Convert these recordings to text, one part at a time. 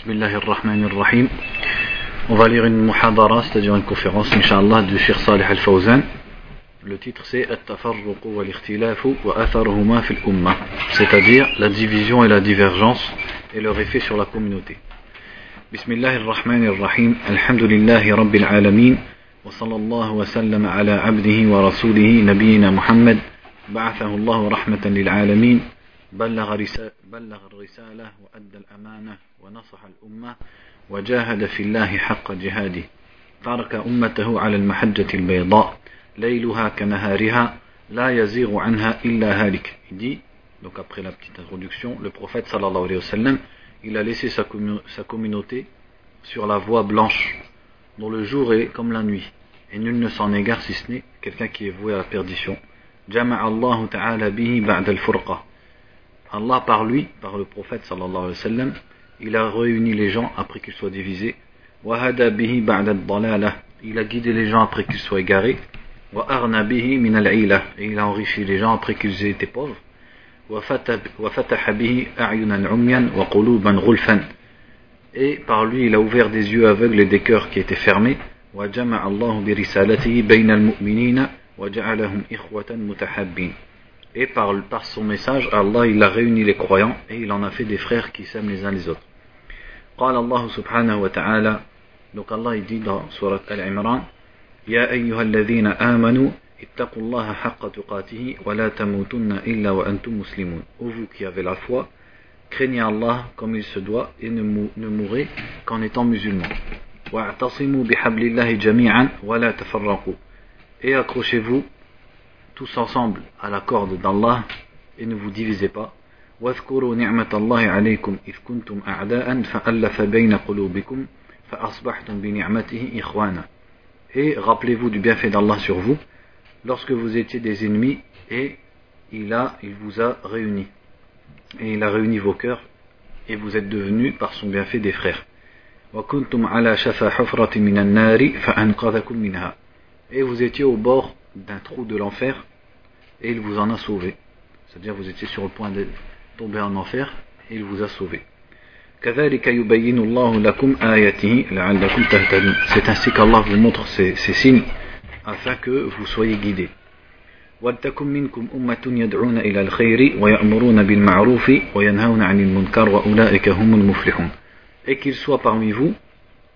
بسم الله الرحمن الرحيم وفاليغ المحاضرة ستجيو ان كوفيرونس ان شاء الله دو شيخ صالح الفوزان لو تيتر سي التفرق والاختلاف واثرهما في الأمة c'est-à-dire la division et la divergence et leur بسم الله الرحمن الرحيم الحمد لله رب العالمين وصلى الله وسلم على عبده ورسوله نبينا محمد بعثه الله رحمة للعالمين بلغ, الرسالة وأدى الأمانة ونصح الأمة وجاهد في الله حق جهاده ترك أمته على المحجة البيضاء ليلها كنهارها لا يزيغ عنها إلا هالك dit, donc après la petite introduction, le prophète sallallahu alayhi wa sallam, il a laissé sa, sa communauté sur la voie blanche, dont le jour est comme la nuit, et nul ne s'en égare si ce n'est quelqu'un qui est voué à la perdition. Jama'a Allah ta'ala bihi ba'da al-furqa. Allah par lui, par le prophète sallallahu alayhi wa sallam, il a réuni les gens après qu'ils soient divisés. Il a guidé les gens après qu'ils soient égarés. Et il a enrichi les gens après qu'ils aient été pauvres. Et par lui, il a ouvert des yeux aveugles et des cœurs qui étaient fermés. Bi risalatihi bayna al-mu'minina wa ja'alahum ikhwatan mutahabbin. Et par, par son message, Allah il a réuni les croyants et il en a fait des frères qui s'aiment les uns les autres. قال الله سبحانه وتعالى donc Allah il dit dans surat Al-Imran يا أيها الذين آمنوا اتقوا الله حق تقاته ولا تموتن إلا وأنتم مسلمون Ô vous qui avez la foi craignez Allah comme il se doit et ne, ne mourrez qu'en étant musulmans واعتصموا بحبل الله جميعا ولا تفرقوا et accrochez-vous tous ensemble à la corde d'Allah et ne vous divisez pas. واذكروا نعمة الله عليكم إذ كنتم أعداء فألف بين قلوبكم فأصبحتم بنعمته إخوانا Et rappelez-vous du bienfait d'Allah sur vous lorsque vous étiez des ennemis et il, a, il vous a réunis. Et il a réuni vos cœurs et vous êtes devenus par son bienfait des frères. وكنتم على شفا حفرة من النار فأنقذكم منها. Et vous étiez au bord d'un trou de l'enfer et il vous en a sauvé. C'est-à-dire vous étiez sur le point de tomber en enfer et il vous a sauvé. C'est ainsi qu'Allah vous montre ces, ces, signes afin que vous soyez guidés. Et qu'il soit parmi vous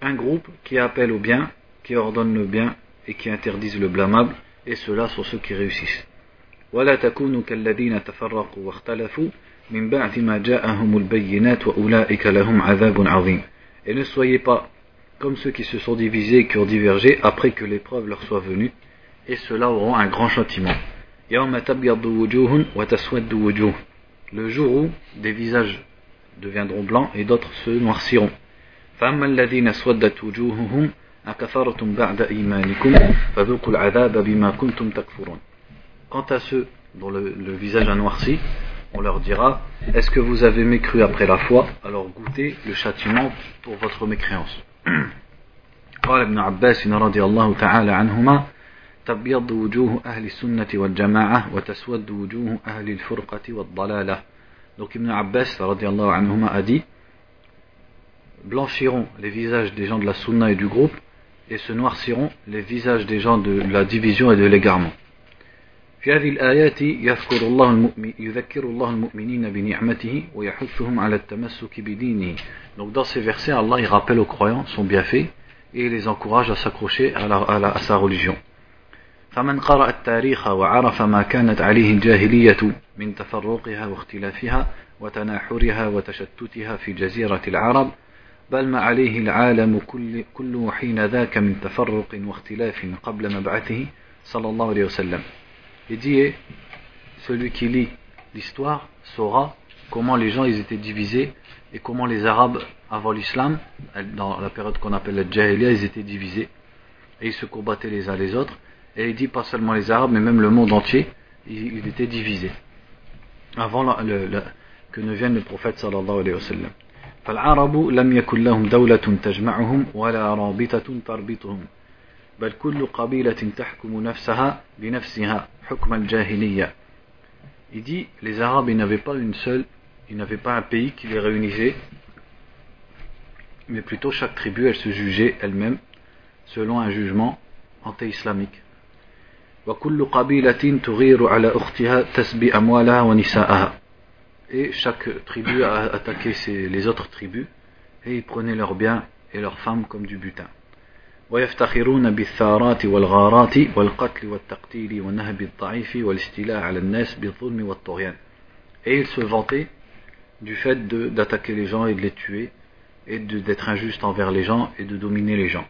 un groupe qui appelle au bien, qui ordonne le bien et qui interdise le blâmable, et ceux-là sont ceux qui réussissent. ولا تكونوا كالذين تفرقوا واختلفوا من بعد ما جاءهم البينات وأولئك لهم عذاب عظيم Et ne soyez pas comme ceux qui se sont divisés et qui ont divergé après que l'épreuve leur soit venue, et ceux-là auront un grand châtiment. Le jour où des visages deviendront blancs et d'autres se noirciront. فأما Quant à ceux dont le, le, visage a noirci, on leur dira Est-ce que vous avez mécru après la foi Alors goûtez le châtiment pour votre mécréance. قال ابن عباس رضي الله تعالى عنهما تبيض وجوه أهل السنة والجماعة وتسود وجوه أهل الفرقة والضلالة Donc Ibn Abbas رضي الله عنهما a dit blanchiront les visages des gens de la sunna et du groupe et se noirciront les visages des gens de la division et de l'égarement. في هذه الآيات يذكر الله المؤمن يذكر الله المؤمنين بنعمته ويحثهم على التمسك بدينه. Donc dans ces versets, Allah il rappelle aux croyants son bienfait et les encourage à s'accrocher à, à, à, sa religion. فمن قرأ التاريخ وعرف ما كانت عليه الجاهلية من تفرقها واختلافها وتناحرها وتشتتها في جزيرة العرب بل ما عليه العالم كل كله حين ذاك من تفرق واختلاف قبل مبعثه صلى الله عليه وسلم Il dit, celui qui lit l'histoire saura comment les gens ils étaient divisés et comment les Arabes avant l'islam, dans la période qu'on appelle la Jahiliya, ils étaient divisés et ils se combattaient les uns les autres. Et il dit pas seulement les Arabes, mais même le monde entier, il, il était divisé. Avant la, le, le, que ne vienne le prophète sallallahu alayhi wa sallam. فالعرب لم يكن لهم دولة تجمعهم ولا رابطة تربطهم بل كل قبيلة تحكم نفسها بنفسها حكم الجاهلية Il dit, les Arabes, ils n'avaient pas une seule, ils n'avaient pas un pays qui les réunissait, mais plutôt chaque tribu, elle se jugeait elle-même selon un jugement anti-islamique. Et chaque tribu a attaqué les autres tribus et ils prenaient leurs biens et leurs femmes comme du butin. ويفتخرون بالثارات والغارات والقتل والتقتيل ونهب الضعيف والاستيلاء على الناس بالظلم والطغيان. Et ils se vantaient du fait d'attaquer les gens et de les tuer et d'être injuste envers les gens et de dominer les gens.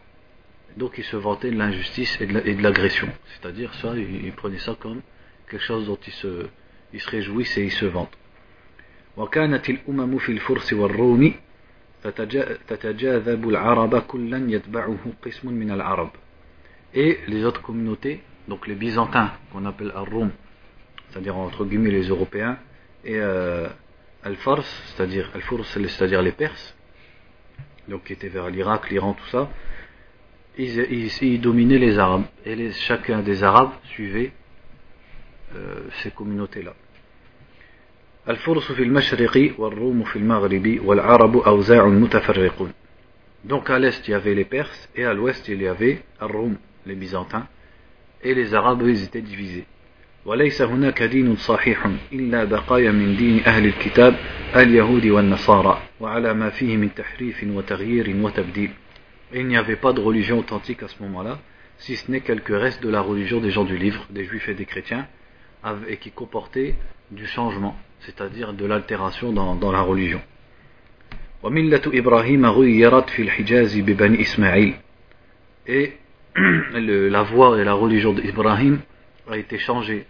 Donc ils se vantaient de l'injustice et de l'agression. C'est-à-dire ça, ils, prenaient ça comme quelque chose dont ils se, ils se réjouissent et ils se vantent. وكانت الأمم في الفرس والروم Et les autres communautés, donc les Byzantins, qu'on appelle Ar-Rum, c'est-à-dire entre guillemets les Européens, et euh, Al-Fars, c'est-à-dire c'est-à-dire les Perses, donc qui étaient vers l'Irak, l'Iran, tout ça, ils, dominaient les Arabes. Et chacun des Arabes suivait euh, ces communautés-là. الفرس في المشرق والروم في المغرب والعرب أوزاع متفرقون. Donc à l'est il y avait les Perses et à l'ouest il y avait Ar-Rum, les Byzantins, et les Arabes ils étaient divisés. وليس هناك دين صحيح إلا بقايا من دين أهل الكتاب اليهود والنصارى وعلى ما فيه من تحريف وتغيير وتبديل Et il n'y avait pas de religion authentique à ce moment-là, si ce n'est quelques restes de la religion des gens du livre, des juifs et des chrétiens, et qui comportaient du changement, c'est-à-dire de l'altération dans, dans la religion. وملة إبراهيم غيرت في الحجاز ببني إسماعيل et le, la voie et la religion d'Ibrahim a été changée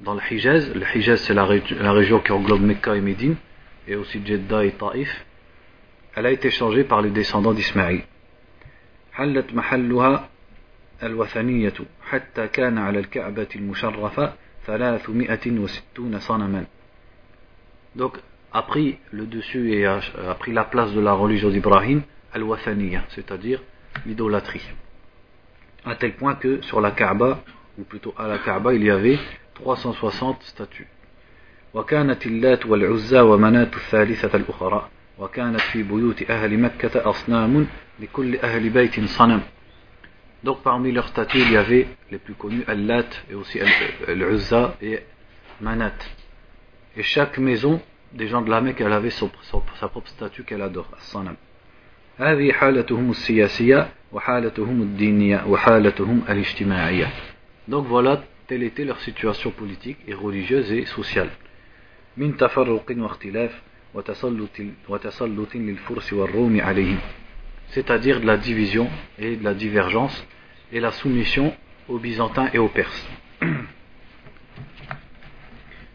dans le Hijaz. Le Hijaz, c'est la, la, région qui englobe Mecca et Médine, et aussi Jeddah et Taïf. Elle a été changée par les descendants d'Ismaïl. حلت محلها الوثنية حتى كان على الكعبة المشرفة 360 صنما. Donc, a pris le dessus et a, a pris la place de la religion d'Ibrahim, al-Wathaniya, c'est-à-dire l'idolâtrie. À tel point que sur la Kaaba, ou plutôt à la Kaaba, il y avait 360 statues. وكانت اللات والعزى ومناة الثالثة الأخرى وكانت في بيوت أهل مكة أصنام لكل أهل بيت صنم Donc parmi leurs statues, il y avait les plus connus Al-Lat et aussi Al-Uzza et Manat. Et chaque maison des gens de la Mecque, elle avait son, son, sa propre statue qu'elle adore, As-Sanam. هذه حالتهم السياسية وحالتهم الدينية وحالتهم الاجتماعية. Donc voilà telle était leur situation politique et religieuse et sociale. من تفرق واختلاف وتسلط للفرس والروم عليهم c'est-à-dire de la division et de la divergence et la soumission aux Byzantins et aux Perses.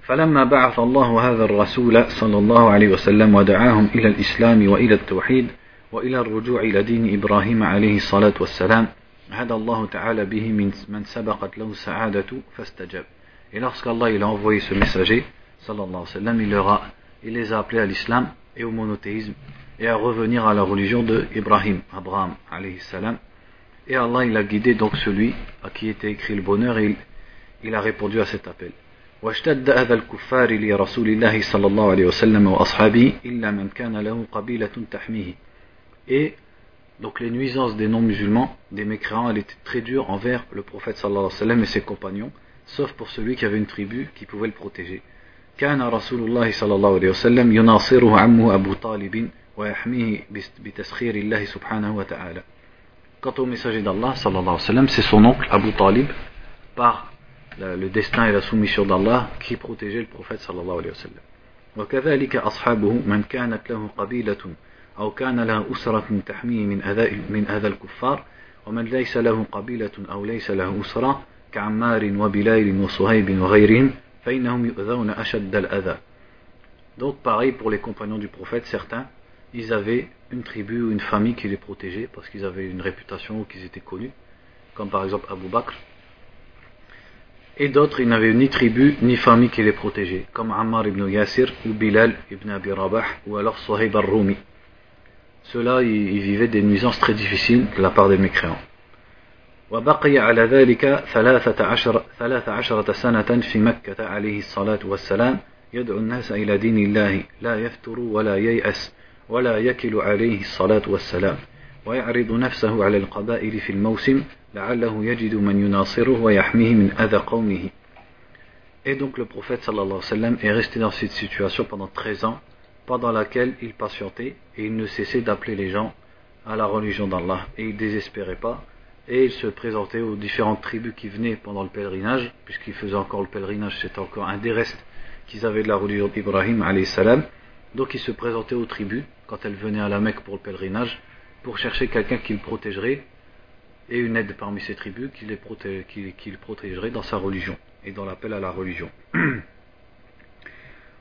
فلما بعث الله هذا الرسول صلى الله عليه وسلم ودعاهم إلى الإسلام وإلى التوحيد وإلى الرجوع إلى دين إبراهيم عليه الصلاة والسلام هدى الله تعالى به من من سبقت له السعادة فاستجاب. Et lorsqu'Allah il a envoyé ce messager, sallallahu alayhi wa sallam, il, leur a, il les a appelés à l'islam et au monothéisme et à revenir à la religion de Ibrahim, Abraham, alayhi salam. Et Allah, il a guidé donc celui à qui était écrit le bonheur et il, il a répondu à cet appel. واشتد أذى الكفار لرسول الله صلى الله عليه وسلم وأصحابه إلا من كان له قبيلة تحميه. Et donc les nuisances des non-musulmans, des mécréants, elles étaient très dures envers le prophète sallallahu alayhi wa sallam et ses compagnons, sauf pour celui qui avait une tribu qui pouvait le protéger. كان رسول الله صلى الله عليه وسلم يناصره عمه أبو طالب ويحميه بتسخير الله سبحانه وتعالى Quant au messager d'Allah, sallallahu alayhi wa sallam, c'est son oncle Abu Talib, par le destin et la soumission d'Allah, qui protégeait le prophète sallallahu alayhi wa sallam. وكذلك أصحابه من كانت له قبيلة أو كان له أسرة تحميه من أذى من أذى الكفار ومن ليس له قبيلة أو ليس له أسرة كعمار وبلال وصهيب وغيرهم فإنهم يؤذون أشد الأذى. Donc pareil pour les compagnons du prophète, certains ils avaient une tribu ou une famille qui les protégeait parce qu'ils avaient une réputation ou qu'ils étaient connus, comme par exemple Abu Bakr. Et d'autres, ils n'avaient ni tribu ni famille qui les protégeait, comme Ammar ibn Yasir ou Bilal ibn Abi Rabah ou alors Sohaib al-Rumi. Ceux-là, ils, vivaient des nuisances très difficiles de la part des mécréants. وبقي على ذلك ثلاثة عشر, ثلاث عشرة سنة في مكة عليه الصلاة والسلام يدعو الناس إلى دين الله لا يفتر ولا ييأس ولا يكل عليه الصلاة والسلام ويعرض نفسه على القبائل في الموسم لعله يجد من يناصره ويحميه من أذى قومه Et donc le prophète sallallahu alayhi wa sallam est resté dans cette situation pendant 13 ans, pendant laquelle il patientait et il ne cessait d'appeler les gens à la religion d'Allah. Et il désespérait pas, et il se présentait aux différentes tribus qui venaient pendant le pèlerinage, puisqu'il faisait encore le pèlerinage, c'était encore un des restes qu'ils avaient de la religion d'Ibrahim alayhi salam. Donc il se présentait aux tribus quand elles venaient à la Mecque pour le pèlerinage, pour chercher quelqu'un qui le protégerait et une aide parmi ces tribus qui, les qui le protégerait dans sa religion et dans l'appel à la religion.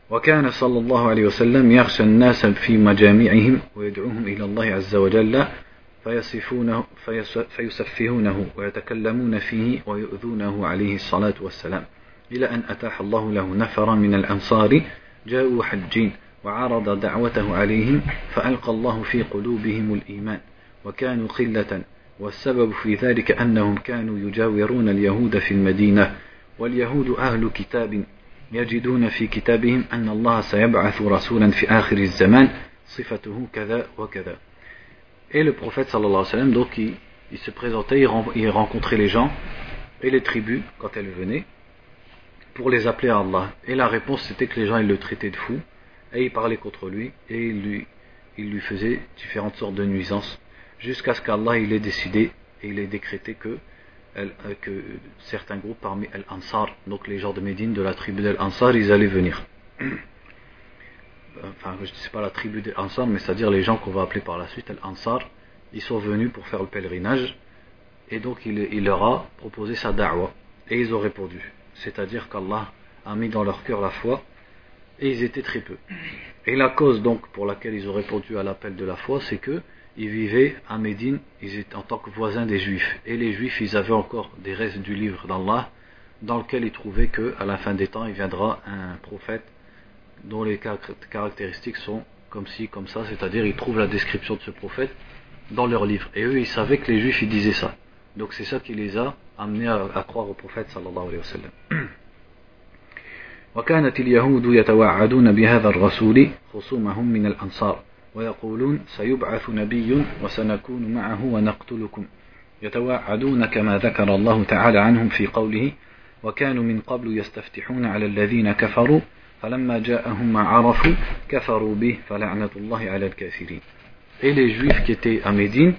وكان صلى الله عليه وسلم يخشى الناس في مجامعهم ويدعوهم إلى الله عز وجل فيصفونه فيسفهونه ويتكلمون فيه ويؤذونه عليه الصلاة والسلام إلى أن أتاح الله له نفرا من الأنصار جاءوا حجين وعرض دعوته عليهم فألقى الله في قلوبهم الإيمان وكانوا قلة والسبب في ذلك أنهم كانوا يجاورون اليهود في المدينة واليهود أهل كتاب يجدون في كتابهم أن الله سيبعث رسولا في آخر الزمان صفته كذا وكذا Et le prophète sallallahu alayhi wa sallam, donc il, il se présentait, il, rencontrait les gens et les tribus quand elles venaient pour les appeler à Allah. Et la réponse c'était que les gens ils le traitaient de fou et ils parlaient contre lui et ils lui, faisaient différentes sortes de nuisances jusqu'à ce qu'Allah il ait décidé et il ait décrété que Euh, certains groupes parmi Al-Ansar, donc les gens de Médine, de la tribu d'Al-Ansar, ils allaient venir. Enfin, je ne sais pas la tribu d'Al-Ansar, mais c'est-à-dire les gens qu'on va appeler par la suite Al-Ansar, ils sont venus pour faire le pèlerinage, et donc il, il leur a proposé sa da'wa, et ils ont répondu. C'est-à-dire qu'Allah a mis dans leur cœur la foi, et ils étaient très peu. Et la cause donc pour laquelle ils ont répondu à l'appel de la foi, c'est que ils vivaient à Médine, ils étaient en tant que voisins des Juifs. Et les Juifs, ils avaient encore des restes du livre d'Allah, dans lequel ils trouvaient qu'à la fin des temps, il viendra un prophète dont les caractéristiques sont comme ci, comme ça, c'est-à-dire ils trouvent la description de ce prophète dans leur livre. Et eux, ils savaient que les Juifs, ils disaient ça. Donc c'est ça qui les a amenés à, à croire au prophète sallallahu alayhi wa sallam. وكانت اليهود يتوعدون بهذا الرسول خصومهم من الأنصار ويقولون سيبعث نبي وسنكون معه ونقتلكم يتواعدون كما ذكر الله تعالى عنهم في قوله وكانوا من قبل يستفتحون على الذين كفروا فلما جاءهم ما عرفوا كفروا به فلعنة الله على الكافرين Et les juifs qui étaient à Médine,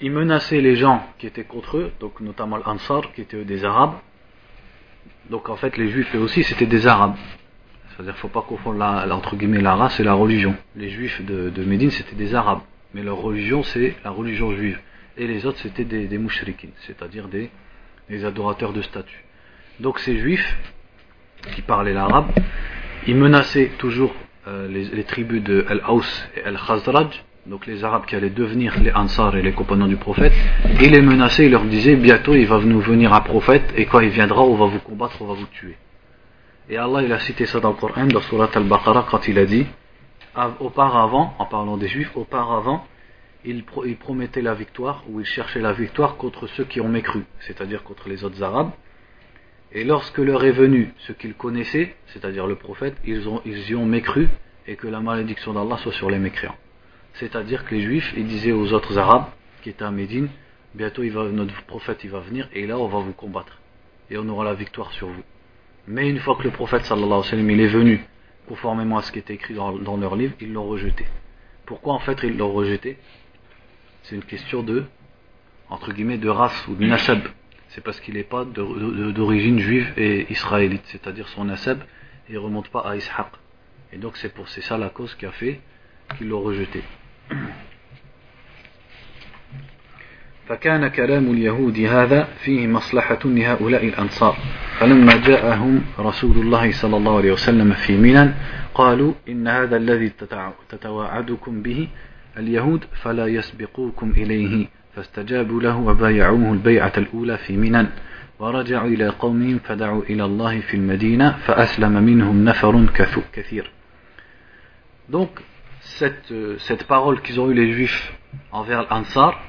ils menaçaient les gens qui étaient contre eux, donc notamment l'Ansar, qui étaient des Arabes. Donc en fait, les juifs eux aussi, c'était des Arabes. C'est-à-dire faut pas confondre la, entre guillemets la race et la religion. Les juifs de, Médine c'était des arabes, mais leur religion c'est la religion juive. Et les autres c'était des, des c'est-à-dire des, adorateurs de statues. Donc ces juifs qui parlaient l'arabe, ils menaçaient toujours euh, les, tribus de Al-Aus et Al-Khazraj, donc les arabes qui allaient devenir les Ansar et les compagnons du prophète, et les menaçaient, ils leur disaient bientôt il va nous venir un prophète, et quand il viendra, on va vous combattre, on va vous tuer. Et Allah il a cité ça dans le Coran, dans Surat Al-Baqarah, quand il a dit auparavant, en parlant des Juifs, auparavant, il, promettait la victoire, ou il cherchait la victoire contre ceux qui ont mécru, c'est-à-dire contre les autres Arabes. Et lorsque leur est venu ce qu'ils connaissaient, c'est-à-dire le prophète, ils, ont, ils y ont mécru et que la malédiction d'Allah soit sur les mécréants. C'est-à-dire que les Juifs, ils disaient aux autres Arabes qui étaient à Médine, bientôt il va, notre prophète il va venir et là on va vous combattre et on aura la victoire sur vous. Mais une fois que le prophète sallallahu alayhi wa il est venu, conformément à ce qui était écrit dans, dans leur livre, ils l'ont rejeté. Pourquoi en fait ils l'ont rejeté? C'est une question de, entre guillemets, de race ou de nasab. C'est parce qu'il n'est pas d'origine juive et israélite, c'est-à-dire son nasab, il ne remonte pas à Ishaq. Et donc c'est pour c'est ça la cause qui a fait qu'ils l'ont rejeté. فكان كلام اليهود هذا فيه مصلحة لهؤلاء الأنصار. فلما جاءهم رسول الله صلى الله عليه وسلم في منى قالوا إن هذا الذي تتواعدكم به اليهود فلا يسبقوكم إليه. فاستجابوا له وبايعوه البيعة الأولى في منى ورجعوا إلى قومهم فدعوا إلى الله في المدينة فأسلم منهم نفر كثير. Donc, cette, cette parole qu'ils ont eu les juifs envers l'Ansar,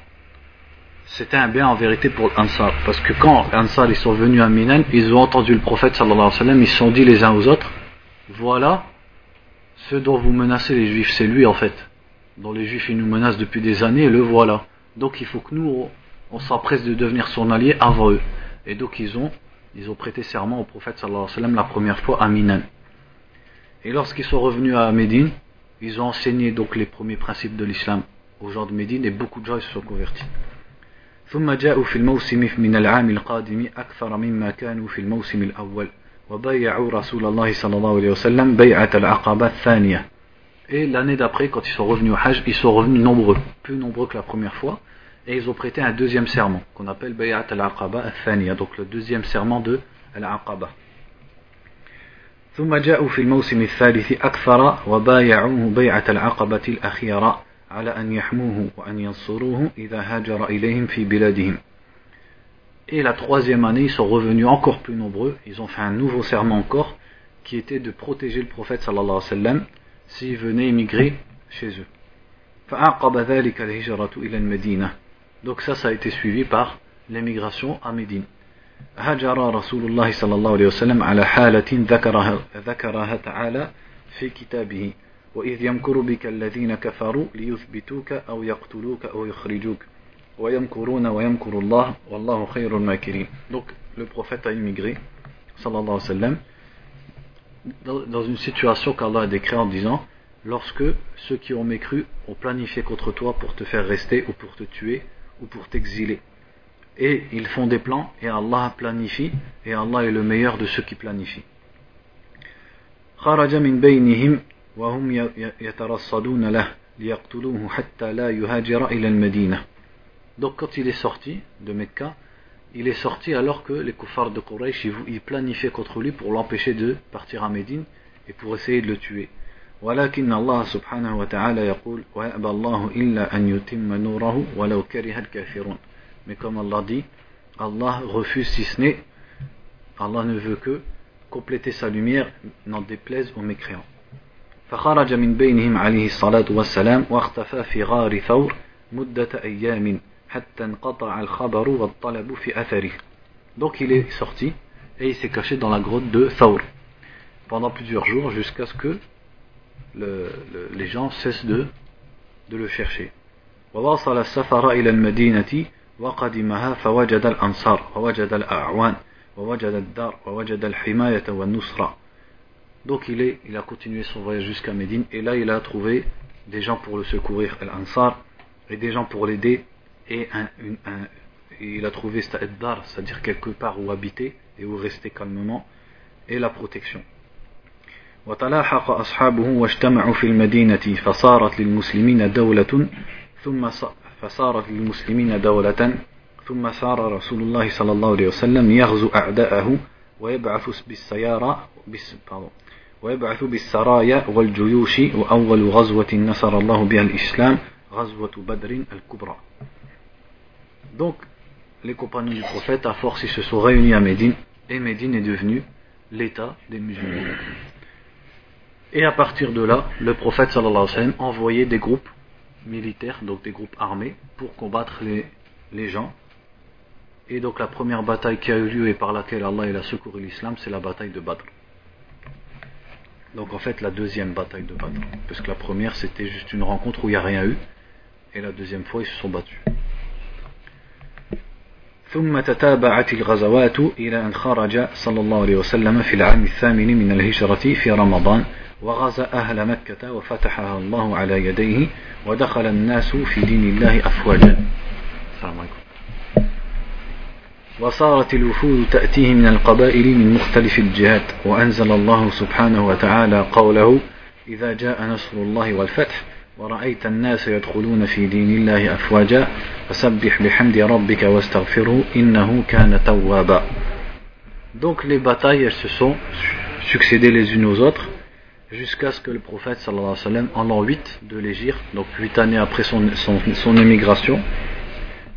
c'était un bien en vérité pour l'Ansar. Parce que quand l'Ansar ils sont venus à Minan, ils ont entendu le prophète sallallahu alayhi ils se sont dit les uns aux autres, voilà ce dont vous menacez les juifs, c'est lui en fait, dont les juifs nous menacent depuis des années, et le voilà. Donc il faut que nous, on, s'empresse de devenir son allié avant eux. Et donc ils ont, ils ont prêté serment au prophète sallallahu la première fois à Minan. Et lorsqu'ils sont revenus à Médine, ils ont enseigné donc les premiers principes de l'islam aux gens de Médine et beaucoup de gens se sont convertis. ثم جاءوا في الموسم من العام القادم أكثر مما كانوا في الموسم الأول وبايعوا رسول الله صلى الله عليه وسلم بيعة العقبة الثانية Et l'année d'après, quand ils sont revenus au Hajj, ils sont revenus nombreux, plus nombreux que la première fois, et ils ont prêté un deuxième serment, qu'on appelle Bay'at al-Aqaba al-Thaniya, donc le deuxième serment de al-Aqaba. ثم جاءوا في الموسم الثالث أكثر وبايعوه بيعة العقبة الأخيرة على أن يحموه وأن ينصروه إذا هاجر إليهم في بلادهم Et la troisième année, ils sont revenus encore plus nombreux. Ils ont fait un nouveau serment encore, qui était de protéger le prophète sallallahu alayhi wa sallam s'il venait immigrer chez eux. Donc ça, ça a été suivi par l'émigration à Médine. هجر رسول الله صلى الله عليه وسلم على حالة ذكرها, ذكرها تعالى في كتابه وإذ يمكر بك الذين كفروا ليثبتوك أو يقتلوك أو يخرجوك ويمكرون ويمكر الله والله خير الماكرين donc le prophète a immigré sallallahu alayhi wa sallam dans une situation qu'Allah a décrite en disant lorsque ceux qui ont mécru ont planifié contre toi pour te faire rester ou pour te tuer ou pour t'exiler et ils font des plans et Allah planifie et Allah est le meilleur de ceux qui planifient خرج من بينهم وهم يترصدون له ليقتلوه حتى لا يهاجر إلى المدينة Donc quand il est sorti de Mecca, il est sorti alors que les kuffars de Quraysh ils planifiaient contre lui pour l'empêcher de partir à Médine et pour essayer de le tuer. ولكن الله سبحانه وتعالى يقول ويأبى الله إلا أن يتم نوره ولو كره الكافرون mais comme Allah dit Allah refuse si ce n'est Allah ne veut que compléter sa lumière n'en déplaise aux mécréants فخرج من بينهم عليه الصلاة والسلام واختفى في غار ثور مدة أيام حتى انقطع الخبر والطلب في أثره donc il est sorti et il s'est caché dans la grotte de Thawr pendant plusieurs jours jusqu'à ce que le, le, les gens cessent de, de le chercher وواصل السفر إلى المدينة وقدمها فوجد الأنصار ووجد الأعوان ووجد الدار ووجد الحماية والنصرة Donc il, est, il a continué son voyage jusqu'à Médine et là il a trouvé des gens pour le secourir, Al-Ansar, et des gens pour l'aider et un, une, un, il a trouvé Sta'eddar, c'est-à-dire quelque part où habiter et où rester calmement, et la protection. وتلاحق أصحابه واجتمعوا في المدينة فصارت للمسلمين دولة ثم فصارت للمسلمين دولة ثم صار رسول الله صلى الله عليه وسلم يغزو أعداءه ويبعث بالسيارة ويبعث بالسرايا والجيوش وأول غزوة نصر الله بها الإسلام غزوة بدر الكبرى Donc, les compagnons du prophète, à force, ils se sont réunis à Médine, et Médine est devenu l'état des musulmans. Et à partir de là, le prophète sallallahu alayhi wa sallam envoyait des groupes militaires, donc des groupes armés, pour combattre les, les gens. Et donc la première bataille qui a eu lieu et par laquelle Allah il a secouru l'islam, c'est la bataille de Badr. Donc en fait la deuxième bataille de Badr. Parce que la première c'était juste une rencontre où il n'y a rien eu. Et la deuxième fois ils se sont battus. ثم تتابعت الغزوات إلى أن خرج صلى الله عليه وسلم في العام الثامن من الهجرة في رمضان وغزا أهل مكة وفتحها الله على يديه ودخل الناس في دين الله أفواجا. السلام عليكم. وصارت الوفود تأتيه من القبائل من مختلف الجهات وأنزل الله سبحانه وتعالى قوله إذا جاء نصر الله والفتح ورأيت الناس يدخلون في دين الله أفواجا فسبح بحمد ربك واستغفره إنه كان توابا. Donc les batailles elles se sont succédées les unes aux autres. Jusqu'à ce que le prophète sallallahu en l'an 8 de l'Égypte, donc 8 années après son, son, émigration,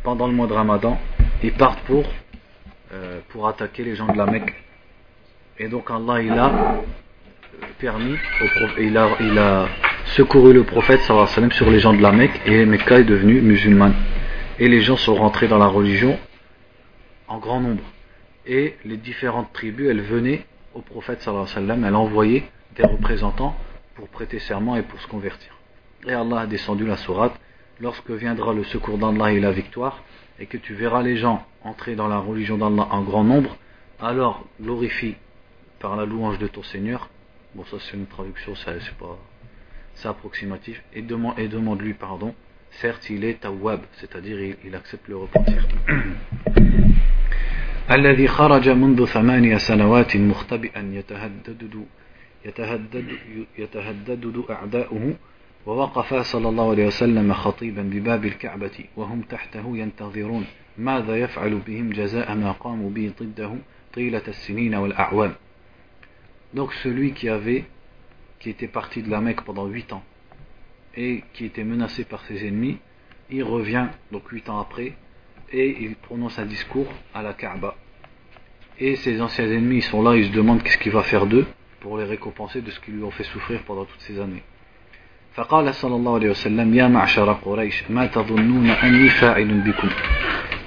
pendant le mois de Ramadan, il parte pour, euh, pour attaquer les gens de la Mecque. Et donc Allah il a permis, au, il, a, il a secouru le prophète sallallahu sur les gens de la Mecque et Mecca est devenu musulmane. Et les gens sont rentrés dans la religion en grand nombre. Et les différentes tribus, elles venaient au prophète sallallahu alayhi wa elles envoyaient des représentants pour prêter serment et pour se convertir. Et Allah a descendu la sourate lorsque viendra le secours d'Allah et la victoire, et que tu verras les gens entrer dans la religion d'Allah en grand nombre, alors glorifie par la louange de ton Seigneur. Bon, ça c'est une traduction, c'est pas, c'est approximatif, et demande, et demande-lui pardon. Certes, il est tawwab, c'est-à-dire il, il accepte le repentir. الذي خرج منذ ثمانية سنوات مختبئا يتهدد يتهدد يتهدد أعداؤه ووقف صلى الله عليه وسلم خطيبا بباب الكعبة وهم تحته ينتظرون ماذا يفعل بهم جزاء ما قاموا به ضده طيلة السنين والأعوام Donc celui qui avait, qui était parti de la Mecque pendant huit ans et qui était menacé par ses ennemis, il revient donc huit ans après et il prononce un discours à la Kaaba. Et ses anciens ennemis sont là, ils se demandent qu'est-ce qu'il va faire d'eux pour les récompenser de ce qu'ils lui ont fait souffrir pendant toutes ces années. فقال صلى الله عليه وسلم يا معشر قريش ما تظنون أني فاعل بكم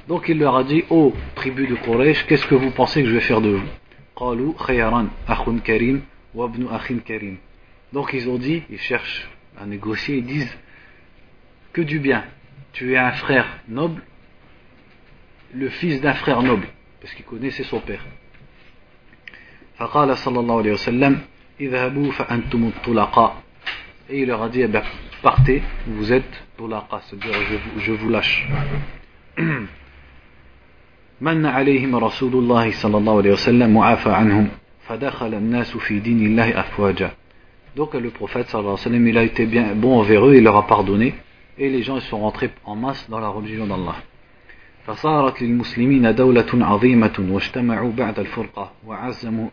Donc il leur a dit, ô oh, tribu de Quraysh, qu'est-ce que vous pensez que je vais faire de vous قالوا خيرا أخ كريم وابن أخ كريم Donc ils ont dit, ils cherchent à négocier, ils disent que du bien. Tu es un frère noble, le fils d'un frère noble, parce qu'il connaissait son père. فقال صلى الله عليه وسلم اذهبوا فأنتم الطلقاء et il leur a dit, eh bien, partez, vous êtes tulaqa, c'est-à-dire je, je vous lâche. من عليهم رسول الله صلى الله عليه وسلم وعافى عنهم فدخل الناس في دين الله أفواجا Donc le prophète sallallahu alayhi wa sallam, il a été bien bon envers eux, il leur a pardonné, et les gens ils sont rentrés en masse dans la religion d'Allah. فصارت للمسلمين دولة عظيمة واجتمعوا بعد الفرقة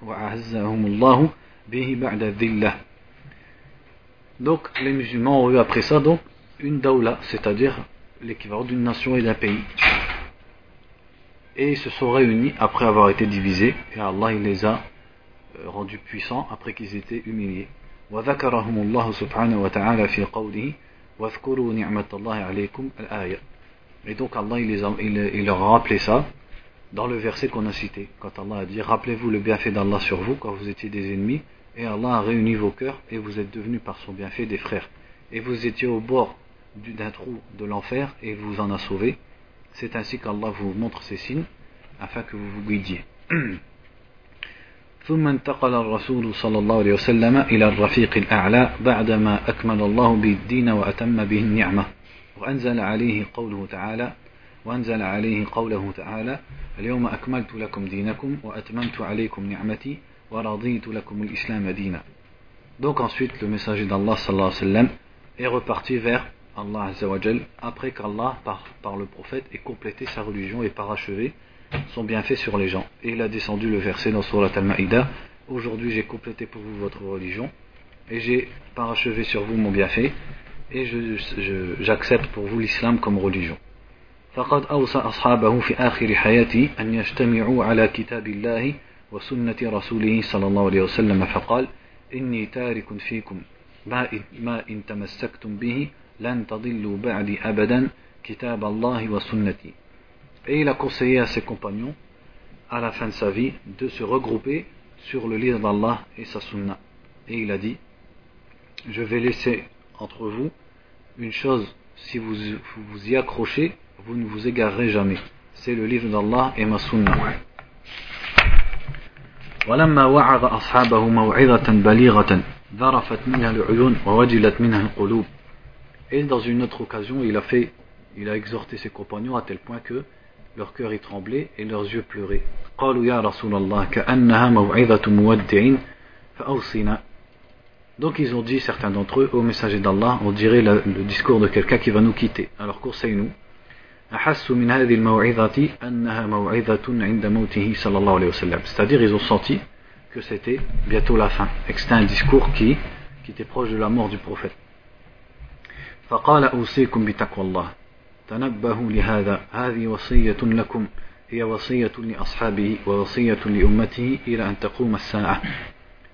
وعزهم الله به بعد الذلة Donc les musulmans ont eu après ça donc une daula, c'est-à-dire l'équivalent d'une nation et d'un pays. Et ils se sont réunis après avoir été divisés, et Allah il les a rendus puissants après qu'ils étaient humiliés. وذكرهم الله سبحانه وتعالى في قوله واذكروا نعمة الله عليكم الآية Et donc Allah il, les a, il, il leur a rappelé ça dans le verset qu'on a cité. Quand Allah a dit Rappelez-vous le bienfait d'Allah sur vous quand vous étiez des ennemis et Allah a réuni vos cœurs et vous êtes devenus par son bienfait des frères. Et vous étiez au bord d'un trou de l'enfer et vous en a sauvé. C'est ainsi qu'Allah vous montre ces signes afin que vous vous guidiez. ثم انتقل الرسول صلى الله عليه وسلم إلى الرفيق الأعلى بعدما أكمل الله به الدين وأتم به النعمة وأنزل عليه قوله تعالى وأنزل عليه قوله تعالى اليوم أكملت لكم دينكم وأتممت عليكم نعمتي Donc ensuite le messager d'Allah sallallahu alayhi wa sallam est reparti vers Allah azawajal après qu'Allah par, par le prophète ait complété sa religion et parachevé son bienfait sur les gens. Et il a descendu le verset dans Surat al-Ma'ida Aujourd'hui j'ai complété pour vous votre religion et j'ai parachevé sur vous mon bienfait Et j'accepte pour vous l'islam comme religion. فقد أوصى أصحابه في آخر حياته أن يجتمعوا على كتاب الله وسنة رسوله صلى الله عليه وسلم فقال إني تارك فيكم ما ما إن تمسكتم به لن تضلوا بعدي أبدا كتاب الله وسنتي Et il a conseillé à ses compagnons, à la fin de sa vie, de se regrouper sur le livre d'Allah et sa sunna. Et il a dit, je vais laisser entre vous une chose, si vous vous y accrochez, vous ne vous égarerez jamais. C'est le livre d'Allah et ma sunna. ولما وعظ أصحابه موعظة بليغة ذرفت منها العيون ووجلت منها القلوب Et dans une autre occasion, il a fait, il a exhorté ses compagnons à tel point que leur cœur y tremblait et leurs yeux pleuraient. قالوا يا رسول الله كأنها موعظة مودع فأوصنا Donc ils ont dit, certains d'entre eux, au messager d'Allah, on dirait le, le discours de quelqu'un qui va nous quitter. Alors conseille-nous. c'est-à-dire ils ont senti que c'était bientôt la fin et que c'était un discours qui, qui était proche de la mort du prophète فقال أوصيكم بتقوى الله تنبهوا لهذا هذه وصية لكم هي وصية لأصحابه ووصية لأمته إلى أن تقوم الساعة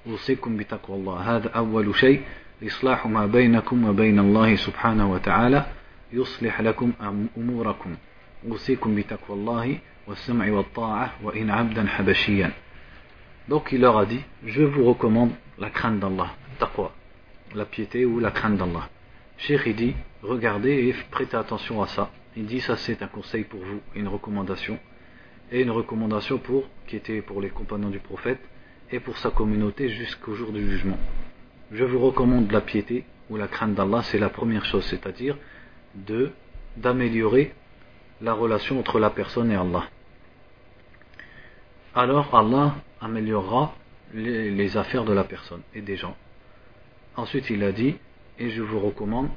أوصيكم بتقوى الله هذا أول شيء إصلاح ما بينكم وبين الله سبحانه وتعالى يصلح لكم أموركم أوصيكم بتقوى الله والسمع والطاعة وإن عبدا حبشيا Donc il leur a dit, je vous recommande la crainte d'Allah, taqwa. la piété ou la crainte d'Allah. Cheikh il dit, regardez et prêtez attention à ça. Il dit, ça c'est un conseil pour vous, une recommandation. Et une recommandation pour, qui était pour les compagnons du prophète, et pour sa communauté jusqu'au jour du jugement. Je vous recommande la piété ou la crainte d'Allah, c'est la première chose, c'est-à-dire de d'améliorer la relation entre la personne et Allah. Alors Allah améliorera les, affaires de la personne et des gens. Ensuite il a dit, et je vous recommande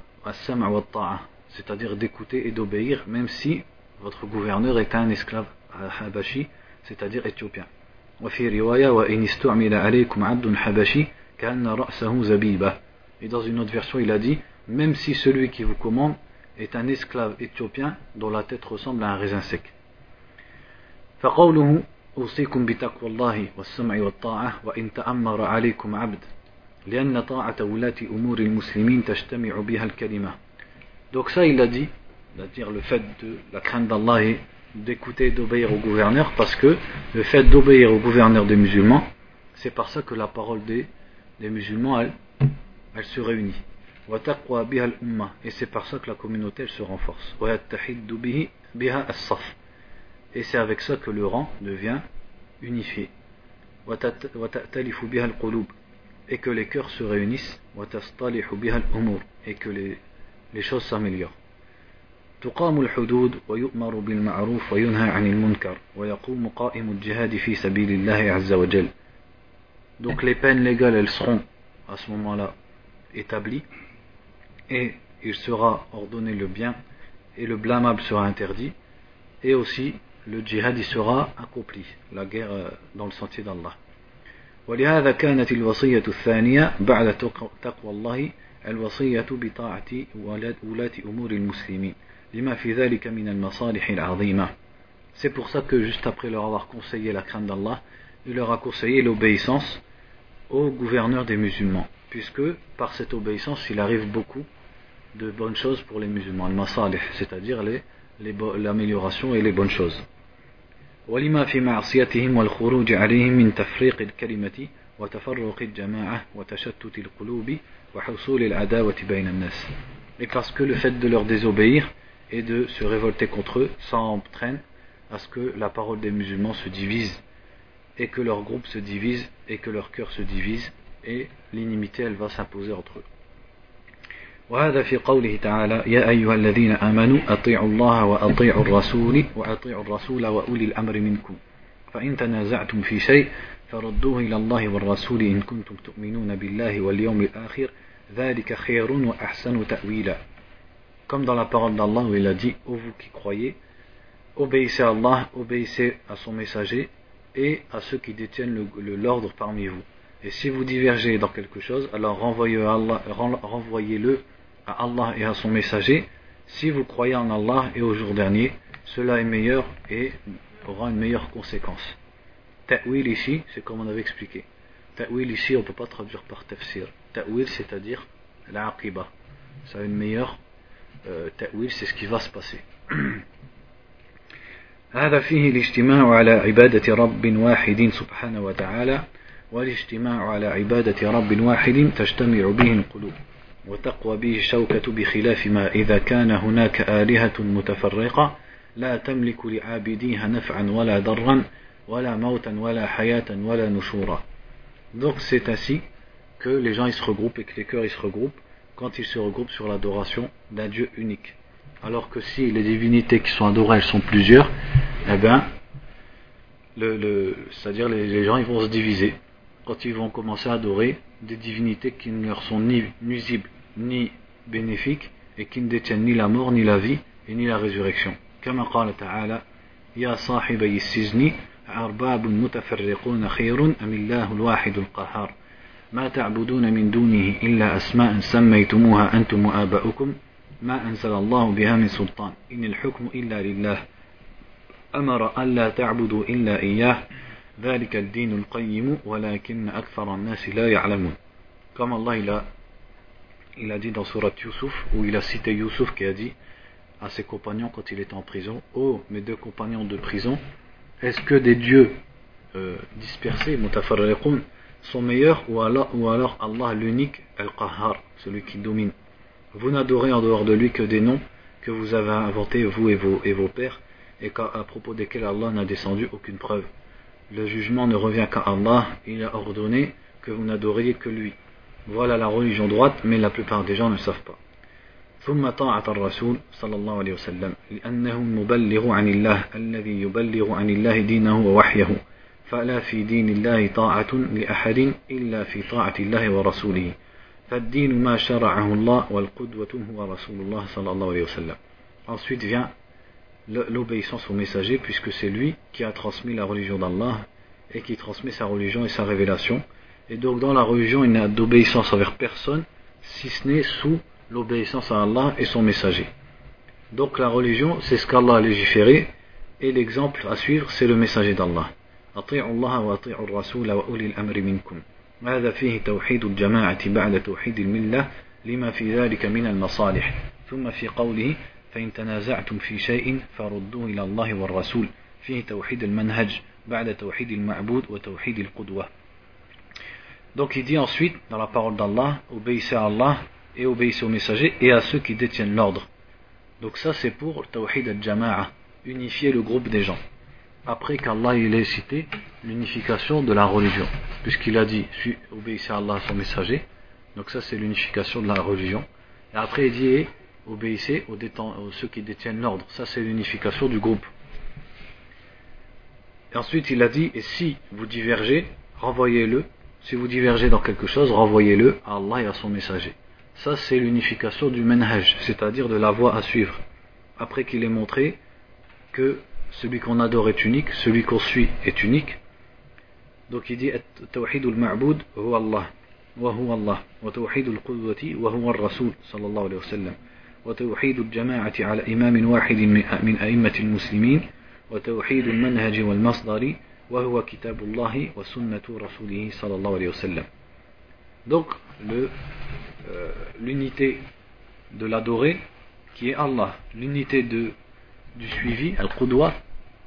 c'est-à-dire d'écouter et d'obéir, même si votre gouverneur est un esclave habashi, c'est-à-dire éthiopien. Et dans une autre version, il a dit Même si celui qui vous commande est un esclave éthiopien dont la tête ressemble à un raisin sec. فقوله أوصيكم بتقوى الله والسمع والطاعة وإن تأمر عليكم عبد لأن طاعة ولاة أمور المسلمين تجتمع بها الكلمة Donc ça il a dit, c'est-à-dire le fait de la crainte d'Allah et d'écouter et d'obéir au gouverneur parce que le fait d'obéir au gouverneur des musulmans, c'est par ça que la parole des, musulmans, elle, elle se réunit. Et c'est par ça que la communauté elle se renforce. Et c'est avec ça que le rang devient unifié. Et que les cœurs se réunissent. Et que les, les choses s'améliorent. تقام الحدود ويؤمر بالمعروف وينهى عن المنكر ويقوم قائم الجهاد في سبيل الله عز وجل Donc les peines légales elles seront à ce moment-là établies et il sera ordonné le bien et le blâmable sera interdit et aussi le djihad y sera accompli la guerre euh, dans le sentier d'Allah ولهذا كانت الوصية الثانية بعد تقوى الله الوصية بطاعة ولاة أمور المسلمين C'est pour ça que juste après leur avoir conseillé la crainte d'Allah, il leur a conseillé l'obéissance au gouverneur des musulmans, puisque par cette obéissance il arrive beaucoup de bonnes choses pour les musulmans, c'est-à-dire l'amélioration et les bonnes choses. Et parce que le fait de leur désobéir et de se révolter contre eux, ça entraîne à ce que la parole des musulmans se divise et que leur groupe se divise et que leur cœur se divise et l'inimité elle va s'imposer entre eux. وهذا في قوله تعالى يا أيها الذين آمنوا أطيعوا الله وأطيعوا الرسول وأطيعوا الرسول وأولي الأمر منكم فإن تنازعتم في شيء فردوه إلى الله والرسول إن كنتم تؤمنون بالله واليوم الآخر ذلك خير وأحسن تأويلا comme dans la parole d'Allah où il a dit Ô vous qui croyez, obéissez à Allah, obéissez à son messager et à ceux qui détiennent l'ordre parmi vous. Et si vous divergez dans quelque chose, alors renvoyez-le à Allah et à son messager. Si vous croyez en Allah et au jour dernier, cela est meilleur et aura une meilleure conséquence. Ta'wil ici, c'est comme on avait expliqué. Ta'wil ici, on ne peut pas traduire par tafsir. Ta'wil, c'est-à-dire l'aqiba. Ça a une meilleure تأويل c'est ce qui va se passer. هذا فيه الاجتماع على عبادة رب واحد سبحانه وتعالى والاجتماع على عبادة رب واحد تجتمع به القلوب وتقوى به الشوكة بخلاف ما إذا كان هناك آلهة متفرقة لا تملك لعابديها نفعا ولا ضرا ولا موتا ولا حياة ولا نشورا. Donc c'est ainsi que les gens ils se regroupent et que les cœurs ils se regroupent. quand ils se regroupent sur l'adoration d'un Dieu unique. Alors que si les divinités qui sont adorées elles sont plusieurs, eh bien, le, c'est-à-dire les, les, gens ils vont se diviser quand ils vont commencer à adorer des divinités qui ne leur sont ni nuisibles ni bénéfiques et qui ne détiennent ni la mort ni la vie et ni la résurrection. كما قال تعالى يا صاحبي السجن أرباب متفرقون خير أم الله الواحد القهار ما تعبدون من دونه إلا أسماء سميتموها أنتم وآباؤكم. ما أنزل الله بها من سلطان. إن الحكم إلا لله. أمر ألا تعبدوا إلا إياه. ذلك الدين القيم ولكن أكثر الناس لا يعلمون. كما الله إلى إلى دين سورة يوسف وإلى سيتي يوسف كادي à ses compagnons quand il était en prison. Oh, mes deux compagnons de prison, est-ce que des dieux euh, dispersés, sont meilleurs ou alors, ou alors Allah l'unique, Al-Qahhar, celui qui domine. Vous n'adorez en dehors de lui que des noms que vous avez inventés, vous et vos, et vos pères, et à propos desquels Allah n'a descendu aucune preuve. Le jugement ne revient qu'à Allah, il a ordonné que vous n'adoriez que lui. Voilà la religion droite, mais la plupart des gens ne savent pas. ثم طاعة الرسول صلى الله عليه وسلم لأنه المبلغ عن الله الذي يبلغ عن الله دينه ووحيه فلا في دين الله طاعة لأحد إلا في طاعة الله ورسوله فالدين ما شرعه الله والقدوة هو رسول الله صلى الله عليه وسلم Ensuite vient l'obéissance au messager puisque c'est lui qui a transmis la religion d'Allah et qui transmet sa religion et sa révélation. Et donc dans la religion il n'y a d'obéissance envers personne si ce n'est sous l'obéissance à Allah et son messager. Donc la religion, c'est ce qu'Allah a légiféré, et l'exemple à suivre, c'est le messager d'Allah. أطيعوا الله وأطيعوا الرسول وأولي الأمر منكم هذا فيه توحيد الجماعة بعد توحيد الملة لما في ذلك من المصالح ثم في قوله فإن تنازعتم في شيء فردوه إلى الله والرسول فيه توحيد المنهج بعد توحيد المعبود وتوحيد القدوة Donc il dit ensuite dans la parole d'Allah, obéissez à Allah et obéissez aux messagers et à ceux qui détiennent l'ordre. Donc ça c'est pour Tawhid al-Jama'a, unifier le groupe des gens. Après qu'Allah il ait cité l'unification de la religion, puisqu'il a dit obéissez à Allah à son messager, donc ça c'est l'unification de la religion. Et après il dit obéissez aux, aux ceux qui détiennent l'ordre, ça c'est l'unification du groupe. Et ensuite il a dit et si vous divergez, renvoyez-le. Si vous divergez dans quelque chose, renvoyez-le à Allah et à son messager. Ça, c'est l'unification du manhaj, c'est-à-dire de la voie à suivre. Après qu'il ait montré que celui qu'on adore est unique, celui qu'on suit est unique. Donc il dit Tawhid al-Ma'bud huwa Allah, wa huwa Allah, wa Tawhid al-Qudwati wa huwa al-Rasul sallallahu alayhi wa sallam, wa Tawhid al-Jama'ati ala imam wahid min a'immati al-Muslimin, wa Tawhid al-Manhaj wal-Masdari, wa huwa kitabullahi wa sunnatu rasulihi sallallahu alayhi wa sallam. Donc euh, l'unité de l'adoré qui est Allah, l'unité de, du suivi, al-qudwa,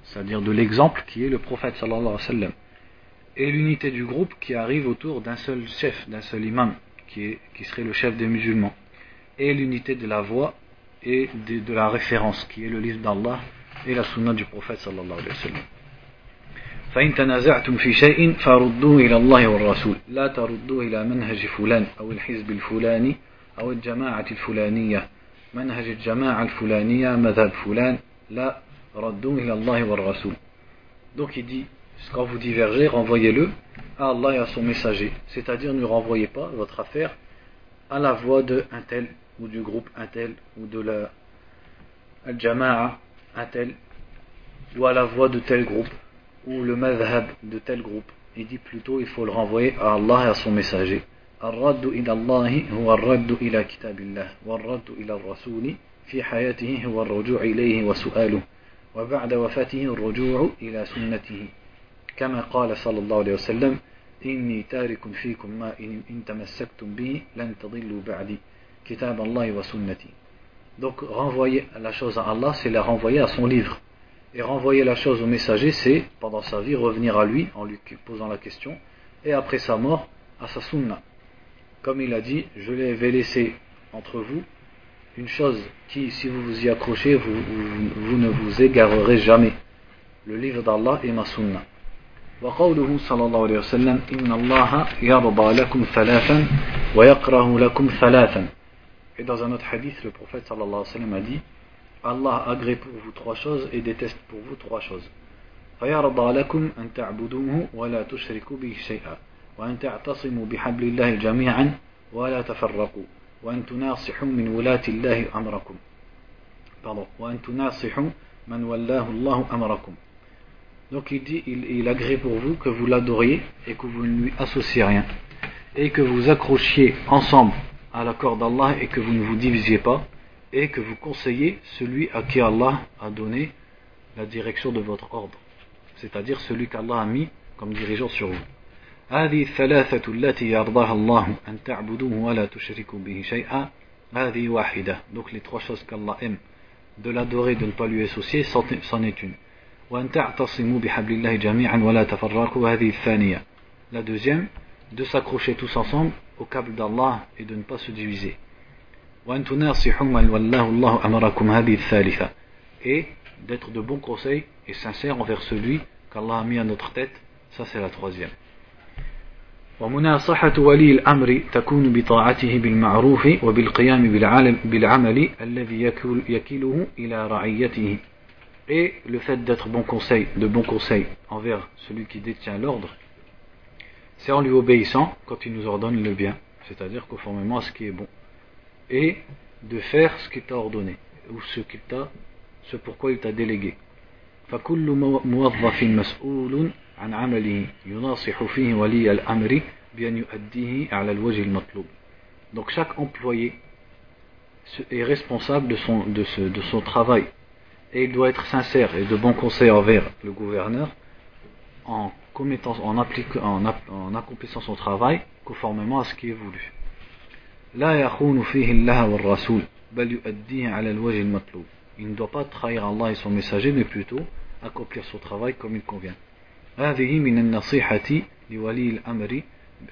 c'est-à-dire de l'exemple qui est le prophète sallallahu alayhi wa sallam, et l'unité du groupe qui arrive autour d'un seul chef, d'un seul imam, qui, est, qui serait le chef des musulmans, et l'unité de la voix et de, de la référence qui est le livre d'Allah et la sunna du prophète sallallahu alayhi wa sallam. فإن تنازعتم في شيء فردوه إلى الله والرسول لا تردوه إلى منهج فلان أو الحزب الفلاني أو الجماعة الفلانية منهج الجماعة الفلانية مذهب فلان لا ردوه إلى الله والرسول donc il dit quand vous divergez renvoyez-le à Allah et à son messager c'est-à-dire ne renvoyez pas votre affaire à la voix de un tel ou du groupe un tel ou de la al-jama'a un tel ou à la voix de tel groupe ou le madhab de tel groupe. Il dit plutôt il faut le renvoyer à Allah et à son messager. الرد إلى الله هو الرد إلى كتاب الله والرد إلى الرسول في حياته هو الرجوع إليه وسؤاله وبعد وفاته الرجوع إلى سنته كما قال صلى الله عليه وسلم إني تارك فيكم ما إن تمسكتم به لن تضلوا بعدي كتاب الله وسنتي Donc renvoyer la chose à Allah, c'est la renvoyer à son livre. Et renvoyer la chose au messager, c'est, pendant sa vie, revenir à lui en lui posant la question, et après sa mort, à sa sunna. Comme il a dit, je vais laisser entre vous une chose qui, si vous vous y accrochez, vous, vous, ne vous égarerez jamais. Le livre d'Allah et ma sunna. وقوله صلى الله عليه وسلم إن الله يرضى لكم ثلاثا ويكره لكم ثلاثا Et dans un autre hadith, le prophète sallallahu alayhi wa sallam a dit Allah agrée pour vous trois choses et déteste pour vous trois choses. فيرضى لكم أن تعبدوه ولا تشركوا به شيئا وأن تعتصموا بحبل الله جميعا ولا تفرقوا وأن تناصحوا من ولاة الله أمركم pardon وأن تناصحوا من ولاه الله أمركم donc il dit il, il agrée pour vous que vous l'adoriez et que vous ne lui associez rien et que vous accrochiez ensemble à l'accord d'Allah et que vous ne vous divisiez pas et que vous conseillez celui à qui Allah a donné la direction de votre ordre, c'est-à-dire celui qu'Allah a mis comme dirigeant sur vous. هذه الثلاثة التي يرضاها الله أن تعبدوه ولا تشركوا به شيئا هذه واحدة donc les trois choses qu'Allah aime de l'adorer de ne pas lui associer c'en est une وأن تعتصموا بحبل الله جميعا ولا تفرقوا هذه الثانية la deuxième de s'accrocher tous ensemble au câble d'Allah et de ne pas se diviser. Et d'être de bons conseils et sincères envers celui qu'Allah a mis à notre tête, ça c'est la troisième. ومناصحة ولي الأمر تكون بطاعته بالمعروف وبالقيام بالعمل الذي يكله إلى رعيته et le fait d'être bon conseil, de bon conseil envers celui qui détient l'ordre, c'est en lui obéissant quand il nous ordonne le bien, c'est-à-dire conformément à ce qui est bon, et de faire ce qu'il t'a ordonné, ou ce qu'il t'a, ce pourquoi il t'a délégué. فكل موظف مسؤول عن عمله يناصح فيه ولي الأمر بأن يؤديه على الوجه المطلوب. Donc chaque employé est responsable de son, de, ce, de son travail et il doit être sincère et de bon conseil envers le gouverneur en, en, en, en accomplissant son travail conformément à ce qui est voulu. Il ne doit pas trahir Allah et son messager, mais plutôt accomplir son travail comme il convient. هذه من النصيحة لولي الأمر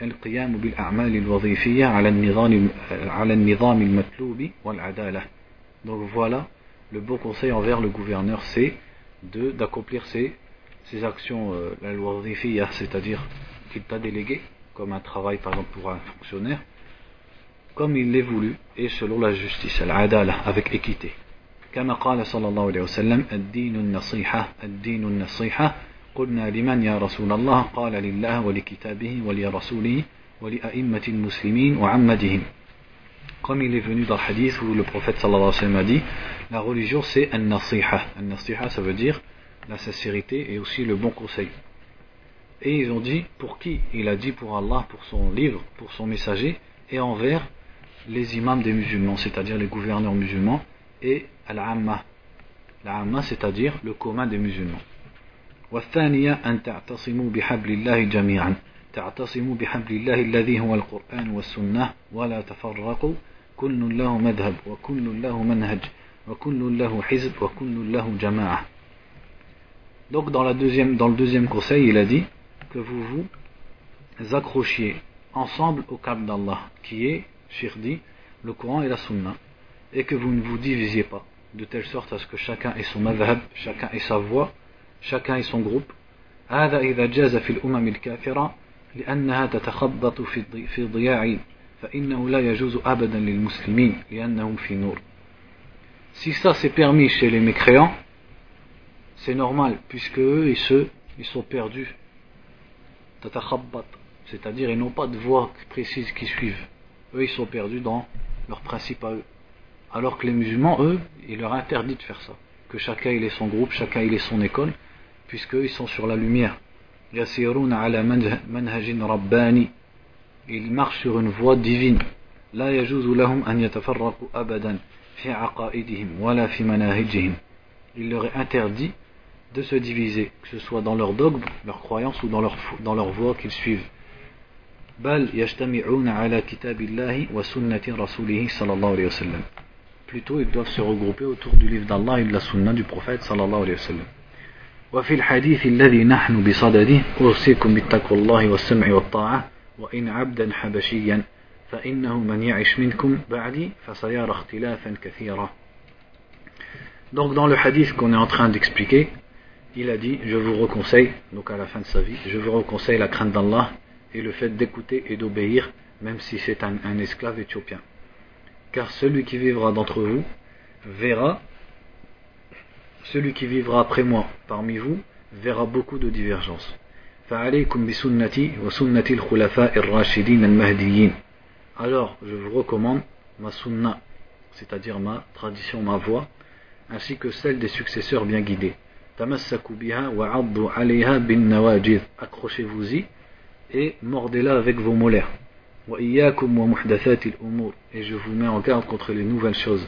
القيام بالأعمال الوظيفية على النظام على النظام المطلوب والعدالة. Donc voilà le bon conseil envers le gouverneur, c'est d'accomplir ses, ses, actions, euh, la loi c'est-à-dire qu'il t'a délégué, comme un travail par exemple pour un fonctionnaire, comme il l'est voulu et selon la justice, al-adala, avec équité. كما قال صلى الله عليه وسلم الدين النصيحة الدين النصيحة قلنا لمن يا رسول الله قال لله ولكتابه ولرسوله ولأئمة المسلمين وعمدهم comme il est venu dans le hadith où le prophète sallallahu alayhi wa sallam a dit la religion c'est un nasiha un nasiha ça veut dire la sincérité et aussi le bon conseil et ils ont dit pour qui il a dit pour Allah pour son livre pour son messager et envers les imams des musulmans c'est-à-dire les gouverneurs musulmans et al-amma l'amma c'est-à-dire le commun des musulmans والثانية أن تعتصموا بحبل الله جميعا تعتصموا بحبل الله الذي هو القرآن والسنة ولا تفرقوا كل له مذهب وكل له منهج وكل له حزب وكل له جماعة Donc dans, la deuxième, dans le deuxième conseil, il a dit que vous vous accrochiez ensemble au cap d'Allah, qui est, Shir dit, le Coran et la Sunna, et que vous ne vous divisiez pas, de telle sorte à ce que chacun ait son madhab, chacun ait sa voix, chacun ait son groupe. هذا إذا جاز في الأمم الكافرة لأنها تتخبط في ضياع si ça c'est permis chez les mécréants, c'est normal, puisque eux, ils, se, ils sont perdus. C'est-à-dire, ils n'ont pas de voix précise qui suivent. Eux, ils sont perdus dans leur principe à eux. Alors que les musulmans, eux, il leur interdit de faire ça. Que chacun il ait son groupe, chacun il ait son école, puisqu'eux, ils sont sur la lumière ils marchent sur une voie divine. لا يجوز لهم أن يتفرقوا أبدا في عقائدهم ولا في مناهجهم. Il leur est interdit de se diviser, que ce soit dans leur dogme, leur croyance ou dans leur, dans leur voie qu'ils suivent. بل يجتمعون على كتاب الله وسنة رسوله صلى الله عليه وسلم. Plutôt, ils doivent se regrouper autour du livre d'Allah et de la sunna du prophète صلى الله عليه وسلم. وفي الحديث الذي نحن بصدده أوصيكم بالتقوى الله والسمع والطاعة وإن عبدا حبشيا فإنه من يعش منكم بعدي فسيرى اختلافا كثيرا Donc dans le hadith qu'on est en train d'expliquer, il a dit, je vous reconseille, donc à la fin de sa vie, je vous reconseille la crainte d'Allah et le fait d'écouter et d'obéir, même si c'est un, un, esclave éthiopien. Car celui qui vivra d'entre vous verra, celui qui vivra après moi parmi vous verra beaucoup de divergences. Alors, je vous recommande ma sunna, c'est-à-dire ma tradition, ma voix, ainsi que celle des successeurs bien guidés. Accrochez-vous-y et mordez-la avec vos molaires. Et je vous mets en garde contre les nouvelles choses.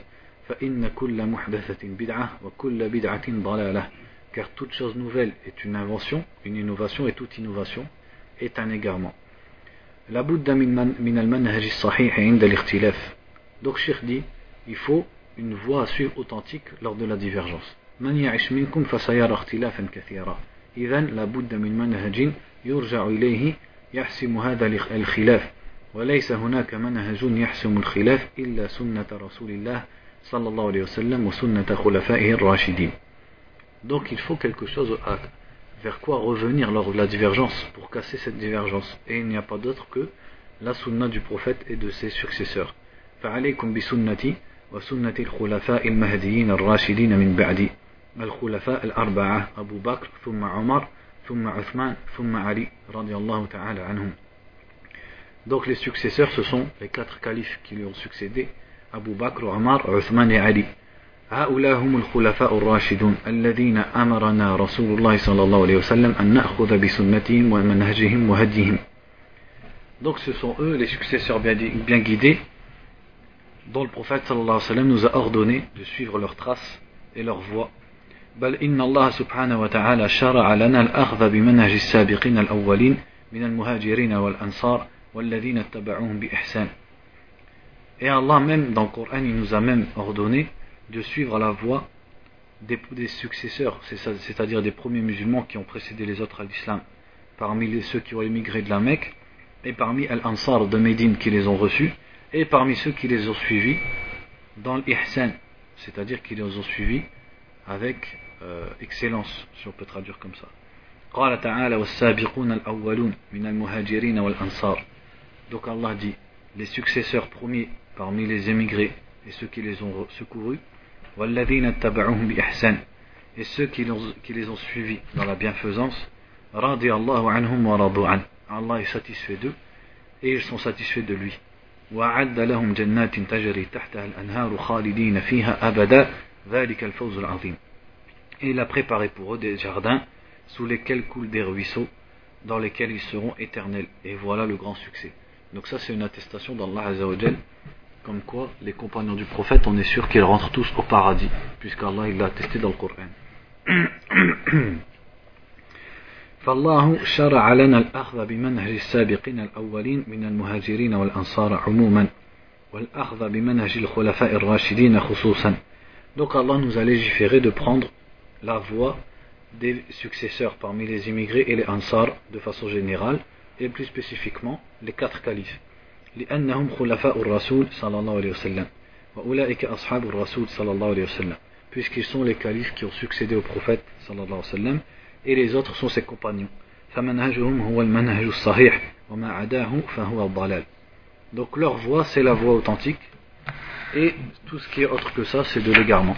Inna kulla muhdathatin bid'ah wa kulla bid'atin dalalah car toute chose nouvelle est une invention, une innovation et toute innovation est un égarement. La min al-manhaj sahih inda al-ikhtilaf. Donc Cheikh dit, il faut une voie à suivre authentique lors de la divergence. من يعش منكم فسيرى اختلافا كثيرا إذن لابد من منهج يرجع إليه يحسم هذا الخلاف وليس هناك منهج يحسم الخلاف إلا سنة رسول الله صلى الله عليه وسلم وسنة خلفائه الراشدين Donc il faut quelque chose à, vers quoi revenir lors de la divergence pour casser cette divergence. Et il n'y a pas d'autre que la sunna du prophète et de ses successeurs. فعليكم بسنتي وسنة الخلفاء المهديين الراشدين من بعدي الخلفاء الأربعة أبو بكر ثم عمر ثم عثمان ثم علي رضي الله تعالى عنهم Donc les successeurs ce sont les quatre califes qui lui ont succédé Bakr, Omar, Uthman et Ali هؤلاء هم الخلفاء الراشدون الذين أمرنا رسول الله صلى الله عليه وسلم أن نأخذ بسنتهم ومنهجهم وهديهم Donc ce sont eux les successeurs bien, bien guidés dont le prophète sallallahu alayhi wa sallam nous a ordonné de suivre leurs traces et leurs voies. بل إن الله سبحانه وتعالى شرع لنا الأخذ بمنهج السابقين الأولين من المهاجرين والأنصار والذين اتبعوهم بإحسان. Et Allah même dans le Coran il nous a même ordonné de suivre la voie des, des successeurs, c'est-à-dire des premiers musulmans qui ont précédé les autres à l'islam, parmi les, ceux qui ont émigré de la Mecque et parmi Al-Ansar de Médine qui les ont reçus et parmi ceux qui les ont suivis dans l'ihsan, c'est-à-dire qui les ont suivis avec euh, excellence, si on peut traduire comme ça. قال تعالى والسابقون الأولون من المهاجرين والأنصار Donc Allah dit les successeurs premiers parmi les émigrés et ceux qui les ont secourus, et ceux qui, les ont suivis dans la bienfaisance, Allah est satisfait d'eux et ils sont satisfaits de lui. Et il a préparé pour eux des jardins sous lesquels coulent des ruisseaux, dans lesquels ils seront éternels. Et voilà le grand succès. Donc ça c'est une attestation d'Allah comme quoi les compagnons du prophète on est sûr qu'ils rentrent tous au paradis puisqu'Allah il l'a attesté dans le Coran. فالله شرع لنا الأخذ بمنهج السابقين الأولين من المهاجرين والأنصار عموما والأخذ بمنهج الخلفاء الراشدين خصوصا Donc Allah nous a légiféré de prendre la voie des successeurs parmi les immigrés et les ansar de façon générale et plus spécifiquement les quatre califes لأنهم خلفاء الرسول صلى الله عليه وسلم وأولئك أصحاب الرسول صلى الله عليه وسلم puisqu'ils sont les califes qui ont succédé au prophète صلى الله عليه وسلم et les autres sont ses compagnons. Donc leur voix c'est la voix authentique et tout ce qui est autre que ça c'est de l'égarement.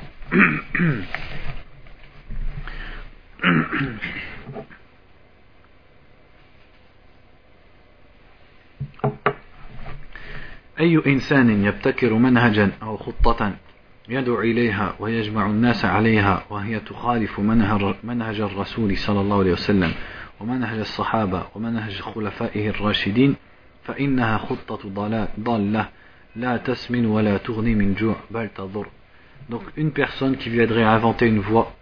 أي إنسان يبتكر منهجا أو خطة يدعو إليها ويجمع الناس عليها وهي تخالف منهج الرسول صلى الله عليه وسلم ومنهج الصحابة ومنهج خلفائه الراشدين فإنها خطة ضالة. لا تسمن ولا تغني من جوع بل تضر. Donc une personne qui viendrait inventer une voie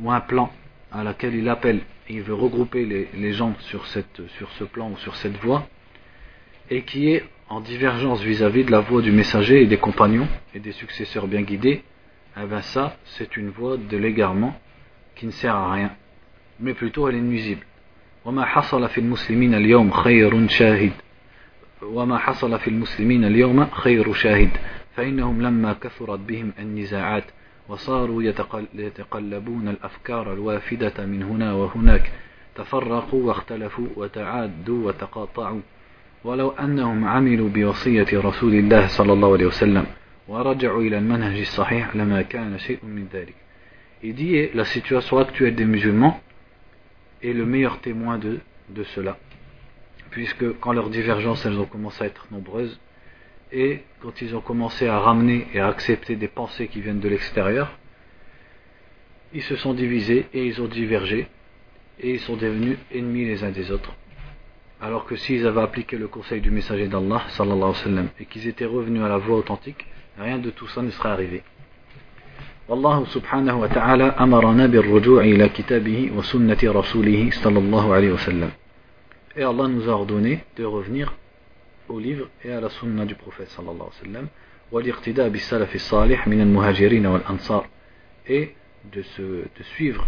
ou un plan à laquelle il appelle et il veut regrouper les, les gens sur, cette, sur ce plan ou sur cette voie et qui est en divergence vis-à-vis de la voie du messager et des compagnons et des successeurs bien guidés, eh bien ça, c'est une voie de l'égarement qui ne sert à rien, mais plutôt elle est nuisible. وما حصل في المسلمين اليوم خير شاهد وما حصل في المسلمين اليوم خير شاهد فإنهم لما كثرت بهم النزاعات وصاروا يتقلبون الأفكار الوافدة من هنا وهناك تفرقوا واختلفوا وتعادوا وتقاطعوا ولو أنهم عملوا بوصية رسول الله صلى الله عليه وسلم ورجعوا إلى المنهج الصحيح لما كان شيء من ذلك Il dit la situation actuelle des musulmans est le meilleur témoin de, de cela puisque quand leurs divergences elles ont commencé à être nombreuses et quand ils ont commencé à ramener et à accepter des pensées qui viennent de l'extérieur ils se sont divisés et ils ont divergé et ils sont devenus ennemis les uns des autres alors que s'ils avaient appliqué le conseil du messager d'Allah sallallahu alayhi wa sallam, et qu'ils étaient revenus à la voie authentique, rien de tout ça ne serait arrivé. والله سبحانه وتعالى أمرنا بالرجوع إلى كتابه وسنة رسوله صلى الله عليه وسلم. Et Allah nous a ordonné de revenir au livre et à la sunna du prophète sallallahu alayhi wa sallam والاقتداء بالسلف الصالح من المهاجرين والأنصار et de, se, de suivre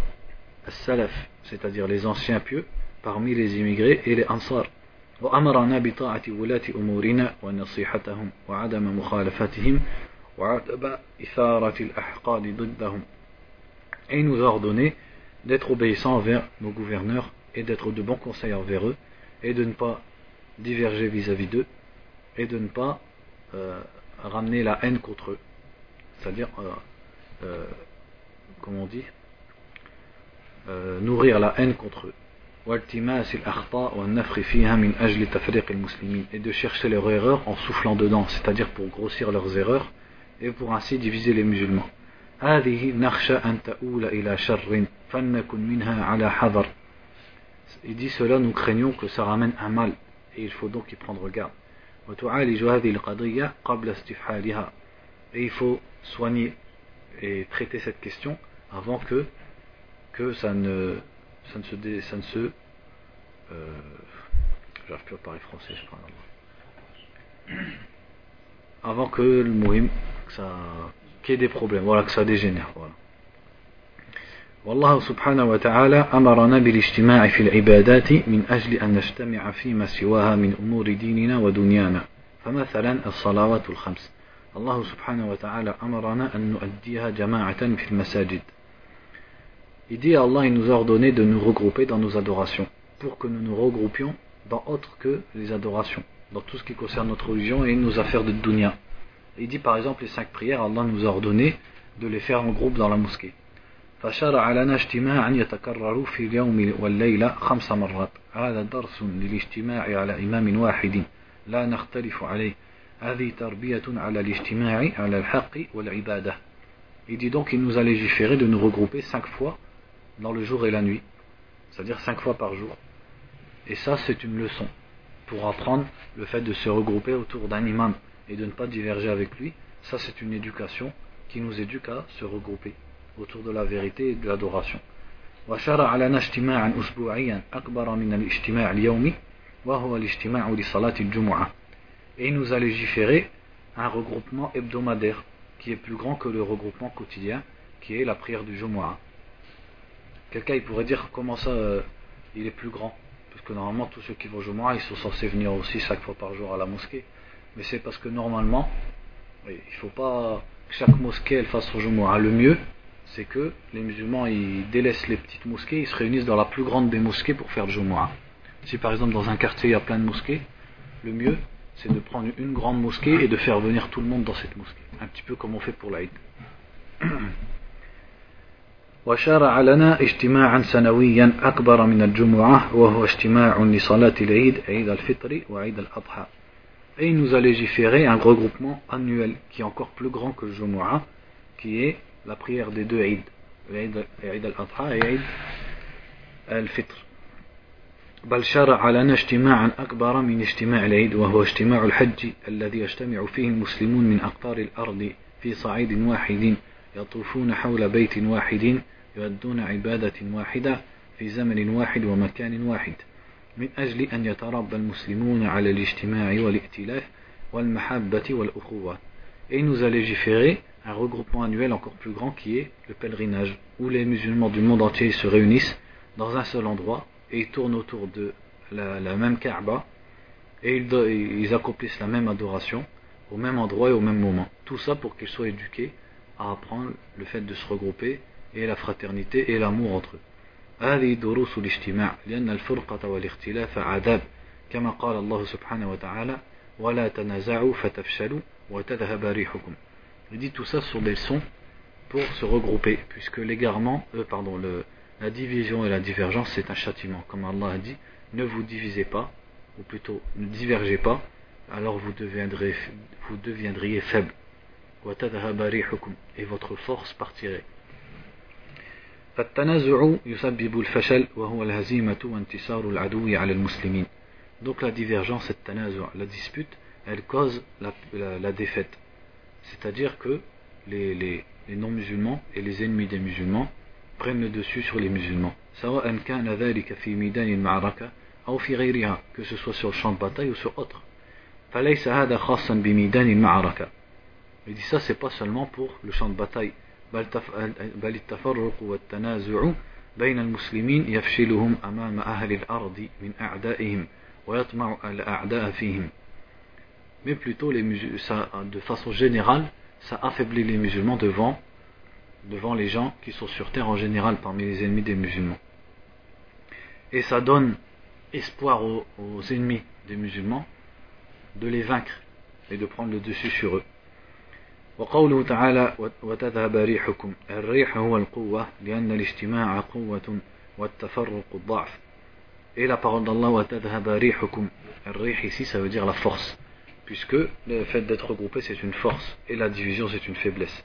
le salaf, c'est-à-dire les anciens pieux parmi les immigrés et les ansar وأمرنا بطاعة ولاة أمورنا ونصيحتهم وعدم مخالفتهم وعدم إثارة الأحقاد ضدهم Et il nous a ordonné d'être obéissants envers nos gouverneurs et d'être de bons conseils envers eux et de ne pas diverger vis-à-vis d'eux et de ne pas euh, ramener la haine contre eux. C'est-à-dire, euh, euh, comme on dit, euh, nourrir la haine contre eux. et de chercher leurs erreurs en soufflant dedans, c'est-à-dire pour grossir leurs erreurs et pour ainsi diviser les musulmans. Il dit cela, nous craignons que ça ramène un mal et il faut donc y prendre garde. Et il faut soigner et traiter cette question avant que, que ça, ne, ça ne se. Dé, ça ne se euh, J'arrive plus à parler français, je crois. Avant que le mouhim, que ça, qu'il y ait des problèmes, voilà, que ça dégénère. Voilà. والله سبحانه وتعالى أمرنا بالاجتماع في العبادات من أجل أن نجتمع فيما سواها من أمور ديننا ودنيانا فمثلا الصلوات الخمس الله سبحانه وتعالى أمرنا أن نؤديها جماعة في المساجد Il dit Allah, il nous a ordonné de nous regrouper dans nos adorations, pour que nous nous regroupions dans autre que les adorations, dans tout ce qui concerne notre religion et nos affaires de dunya. Il dit par exemple les cinq prières, Allah nous a ordonné de les faire en groupe dans la mosquée. فشرع لنا اجتماعا يتكرر في اليوم والليلة خمس مرات هذا درس للاجتماع على إمام واحد لا نختلف عليه هذه تربية على الاجتماع على الحق والعبادة Il dit donc qu'il nous a légiféré de nous regrouper cinq fois dans le jour et la nuit, c'est-à-dire cinq fois par jour. Et ça, c'est une leçon pour apprendre le fait de se regrouper autour d'un imam et de ne pas diverger avec lui. Ça, c'est une éducation qui nous éduque à se regrouper autour de la vérité et de l'adoration. وشرع لنا اجتماعا أسبوعيا أكبر من الاجتماع اليومي وهو الاجتماع لصلاة الجمعة et il nous a légiféré un regroupement hebdomadaire qui est plus grand que le regroupement quotidien qui est la prière du Jumu'ah Quelqu'un pourrait dire comment ça euh, il est plus grand? Parce que normalement tous ceux qui vont au Jumu'ah ils sont censés venir aussi chaque fois par jour à la mosquée. Mais c'est parce que normalement, il ne faut pas que chaque mosquée elle fasse son Jumu'ah. Le mieux c'est que les musulmans ils délaissent les petites mosquées, ils se réunissent dans la plus grande des mosquées pour faire le Jumu'ah. Si par exemple dans un quartier il y a plein de mosquées, le mieux c'est de prendre une grande mosquée et de faire venir tout le monde dans cette mosquée. Un petit peu comme on fait pour l'Aïd. وشرع لنا اجتماعا سنويا أكبر من الجمعة وهو اجتماع لصلاة العيد عيد الفطر وعيد الأضحى Et il nous a légiféré un regroupement annuel qui est encore plus grand que le Jumu'ah, qui est la prière des deux Eid, Eid al-Adha et Eid al-Fitr. بل شرع لنا اجتماعا أكبر من اجتماع العيد وهو اجتماع الحج الذي يجتمع فيه المسلمون من أقطار الأرض في صعيد واحد يطوفون حول بيت واحد يؤدون عبادة واحدة في زمن واحد ومكان واحد من أجل أن يتربى المسلمون على الاجتماع والائتلاف والمحبة والأخوة Et il nous a légiféré un regroupement annuel encore plus grand qui est le pèlerinage, où les musulmans du monde entier se réunissent dans un seul endroit et ils tournent autour de la, la même Kaaba et ils, ils accomplissent la même adoration au même endroit et au même moment. Tout ça pour qu'ils soient éduqués à apprendre le fait de se regrouper et la fraternité et l'amour entre eux. هذه دروس الاجتماع لأن الفرقة والاختلاف عذاب كما قال الله سبحانه وتعالى ولا تنازعوا فتفشلوا وتذهب ريحكم Il dit tout ça sont des leçons pour se regrouper, puisque l'égarement, euh, pardon, le, la division et la divergence, c'est un châtiment. Comme Allah a dit, ne vous divisez pas, ou plutôt ne divergez pas, alors vous deviendrez, vous deviendriez faible. Et votre force partirait. فالتنازع يسبب الفشل وهو الهزيمة وانتصار العدو على المسلمين donc la divergence cette tanazu' la dispute elle cause la, la, la défaite c'est-à-dire que les, les, les non-musulmans et les ennemis des musulmans prennent le dessus sur les musulmans سواء كان ذلك في ميدان المعركة أو في غيرها que ce soit sur le champ de bataille ou sur autre فليس هذا خاصا بميدان المعركة il dit ça c'est pas seulement pour le champ de bataille بل التفرق والتنازع بين المسلمين يفشلهم أمام أهل الأرض من أعدائهم Mais plutôt, les de façon générale, ça affaiblit les musulmans devant, devant les gens qui sont sur terre en général parmi les ennemis des musulmans. Et ça donne espoir aux, aux ennemis des musulmans de les vaincre et de prendre le dessus sur eux. وقوله تعالى وتذهب ريحكم. الريح هو القوة لأن الاجتماع قوة والتفرق ضعف. Et la parole d'Allah وتذهب ريحكم الريح ici ça veut dire la force. Puisque le fait d'être regroupé c'est une force. Et la division c'est une faiblesse.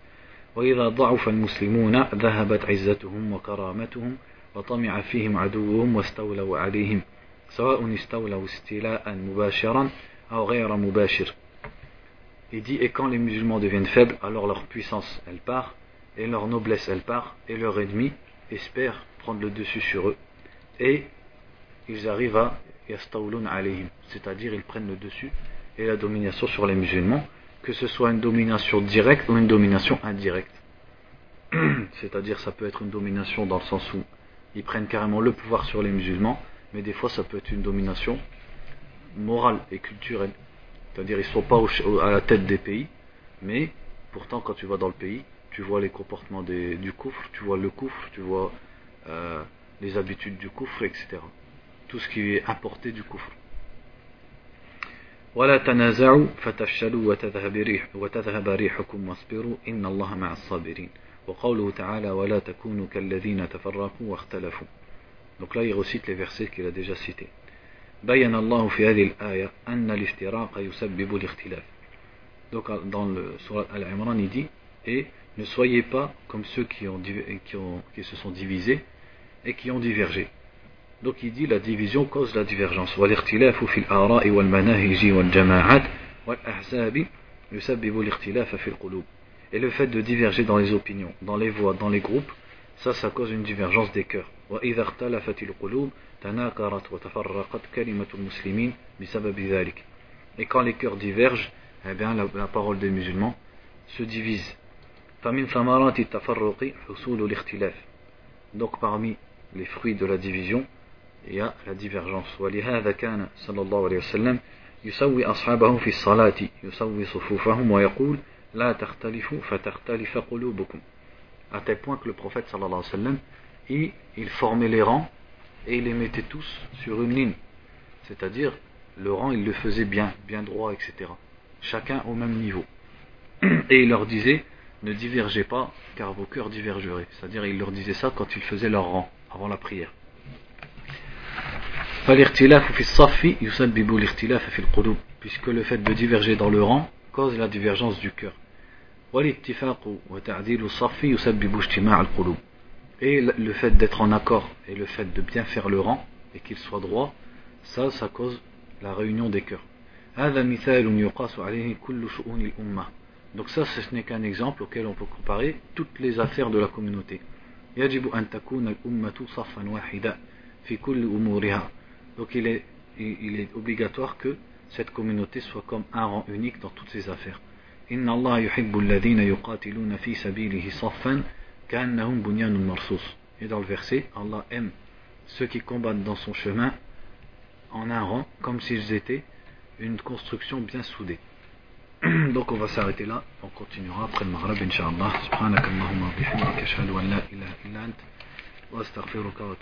وإذا ضعف المسلمون ذهبت عزتهم وكرامتهم وطمع فيهم عدوهم واستولوا عليهم سواء استولوا استيلاء مباشرا أو غير مباشر. Il dit Et quand les musulmans deviennent faibles, alors leur puissance elle part, et leur noblesse elle part, et leur ennemi espère prendre le dessus sur eux. Et ils arrivent à yastawlun alayhim, c'est-à-dire ils prennent le dessus et la domination sur les musulmans, que ce soit une domination directe ou une domination indirecte. c'est-à-dire ça peut être une domination dans le sens où ils prennent carrément le pouvoir sur les musulmans, mais des fois ça peut être une domination morale et culturelle. C'est-à-dire ils ne sont pas à la tête des pays, mais pourtant quand tu vas dans le pays, tu vois les comportements du coufre, tu vois le coufre, tu vois euh, les habitudes du coufre, etc. Tout ce qui est importé du coufre. ولا تنازعوا فتفشلوا وتذهب ريحكم واصبروا إن الله مع الصابرين وقوله تعالى ولا تكونوا كالذين تفرقوا واختلفوا donc là il recite les versets qu'il a déjà cités بين الله في هذه الآية أن الافتراق يسبب الاختلاف donc dans le surat Al-Imran il dit et ne soyez pas comme ceux qui, ont, qui, ont, qui se sont divisés et qui ont divergé donc il dit la division cause la divergence والاختلاف في الآراء والمناهج والجماعات والأحزاب يسبب الاختلاف في القلوب et le fait de diverger dans les opinions dans les voix dans les groupes ça ça cause une divergence des cœurs وإذا اختلفت القلوب تناكرت وتفرقت كلمة المسلمين بسبب ذلك et quand les cœurs divergent eh bien la, la parole des musulmans se divise فمن ثمرات التفرق حصول الاختلاف donc parmi les fruits de la division il y a la divergence ولهذا كان صلى الله عليه وسلم يسوي أصحابه في الصلاة يسوي صفوفهم ويقول لا تختلفوا فتختلف قلوبكم à tel point que le prophète sallallahu alayhi wa sallam il, il formait les rangs et il les mettait tous sur une ligne. C'est-à-dire le rang il le faisait bien, bien droit etc chacun au même niveau. Et il leur disait ne divergez pas car vos cœurs divergeraient. C'est-à-dire il leur disait ça quand ils faisaient leur rang avant la prière. puisque le fait de diverger dans le rang cause la divergence du cœur et le fait d'être en accord et le fait de bien faire le rang et qu'il soit droit ça ça cause la réunion des cœurs. Donc ça ce n'est qu'un exemple auquel on peut comparer toutes les affaires de la communauté. Donc il est, il est obligatoire que cette communauté soit comme un rang unique dans toutes ses affaires et dans le verset, Allah aime ceux qui combattent dans son chemin en un rang, comme s'ils étaient une construction bien soudée. Donc on va s'arrêter là, on continuera après le Maghreb, Inch'Allah. Subhanakallahumma bihamdika, ashhadu an la ilaha illa ant, wa astaghfiruka wa.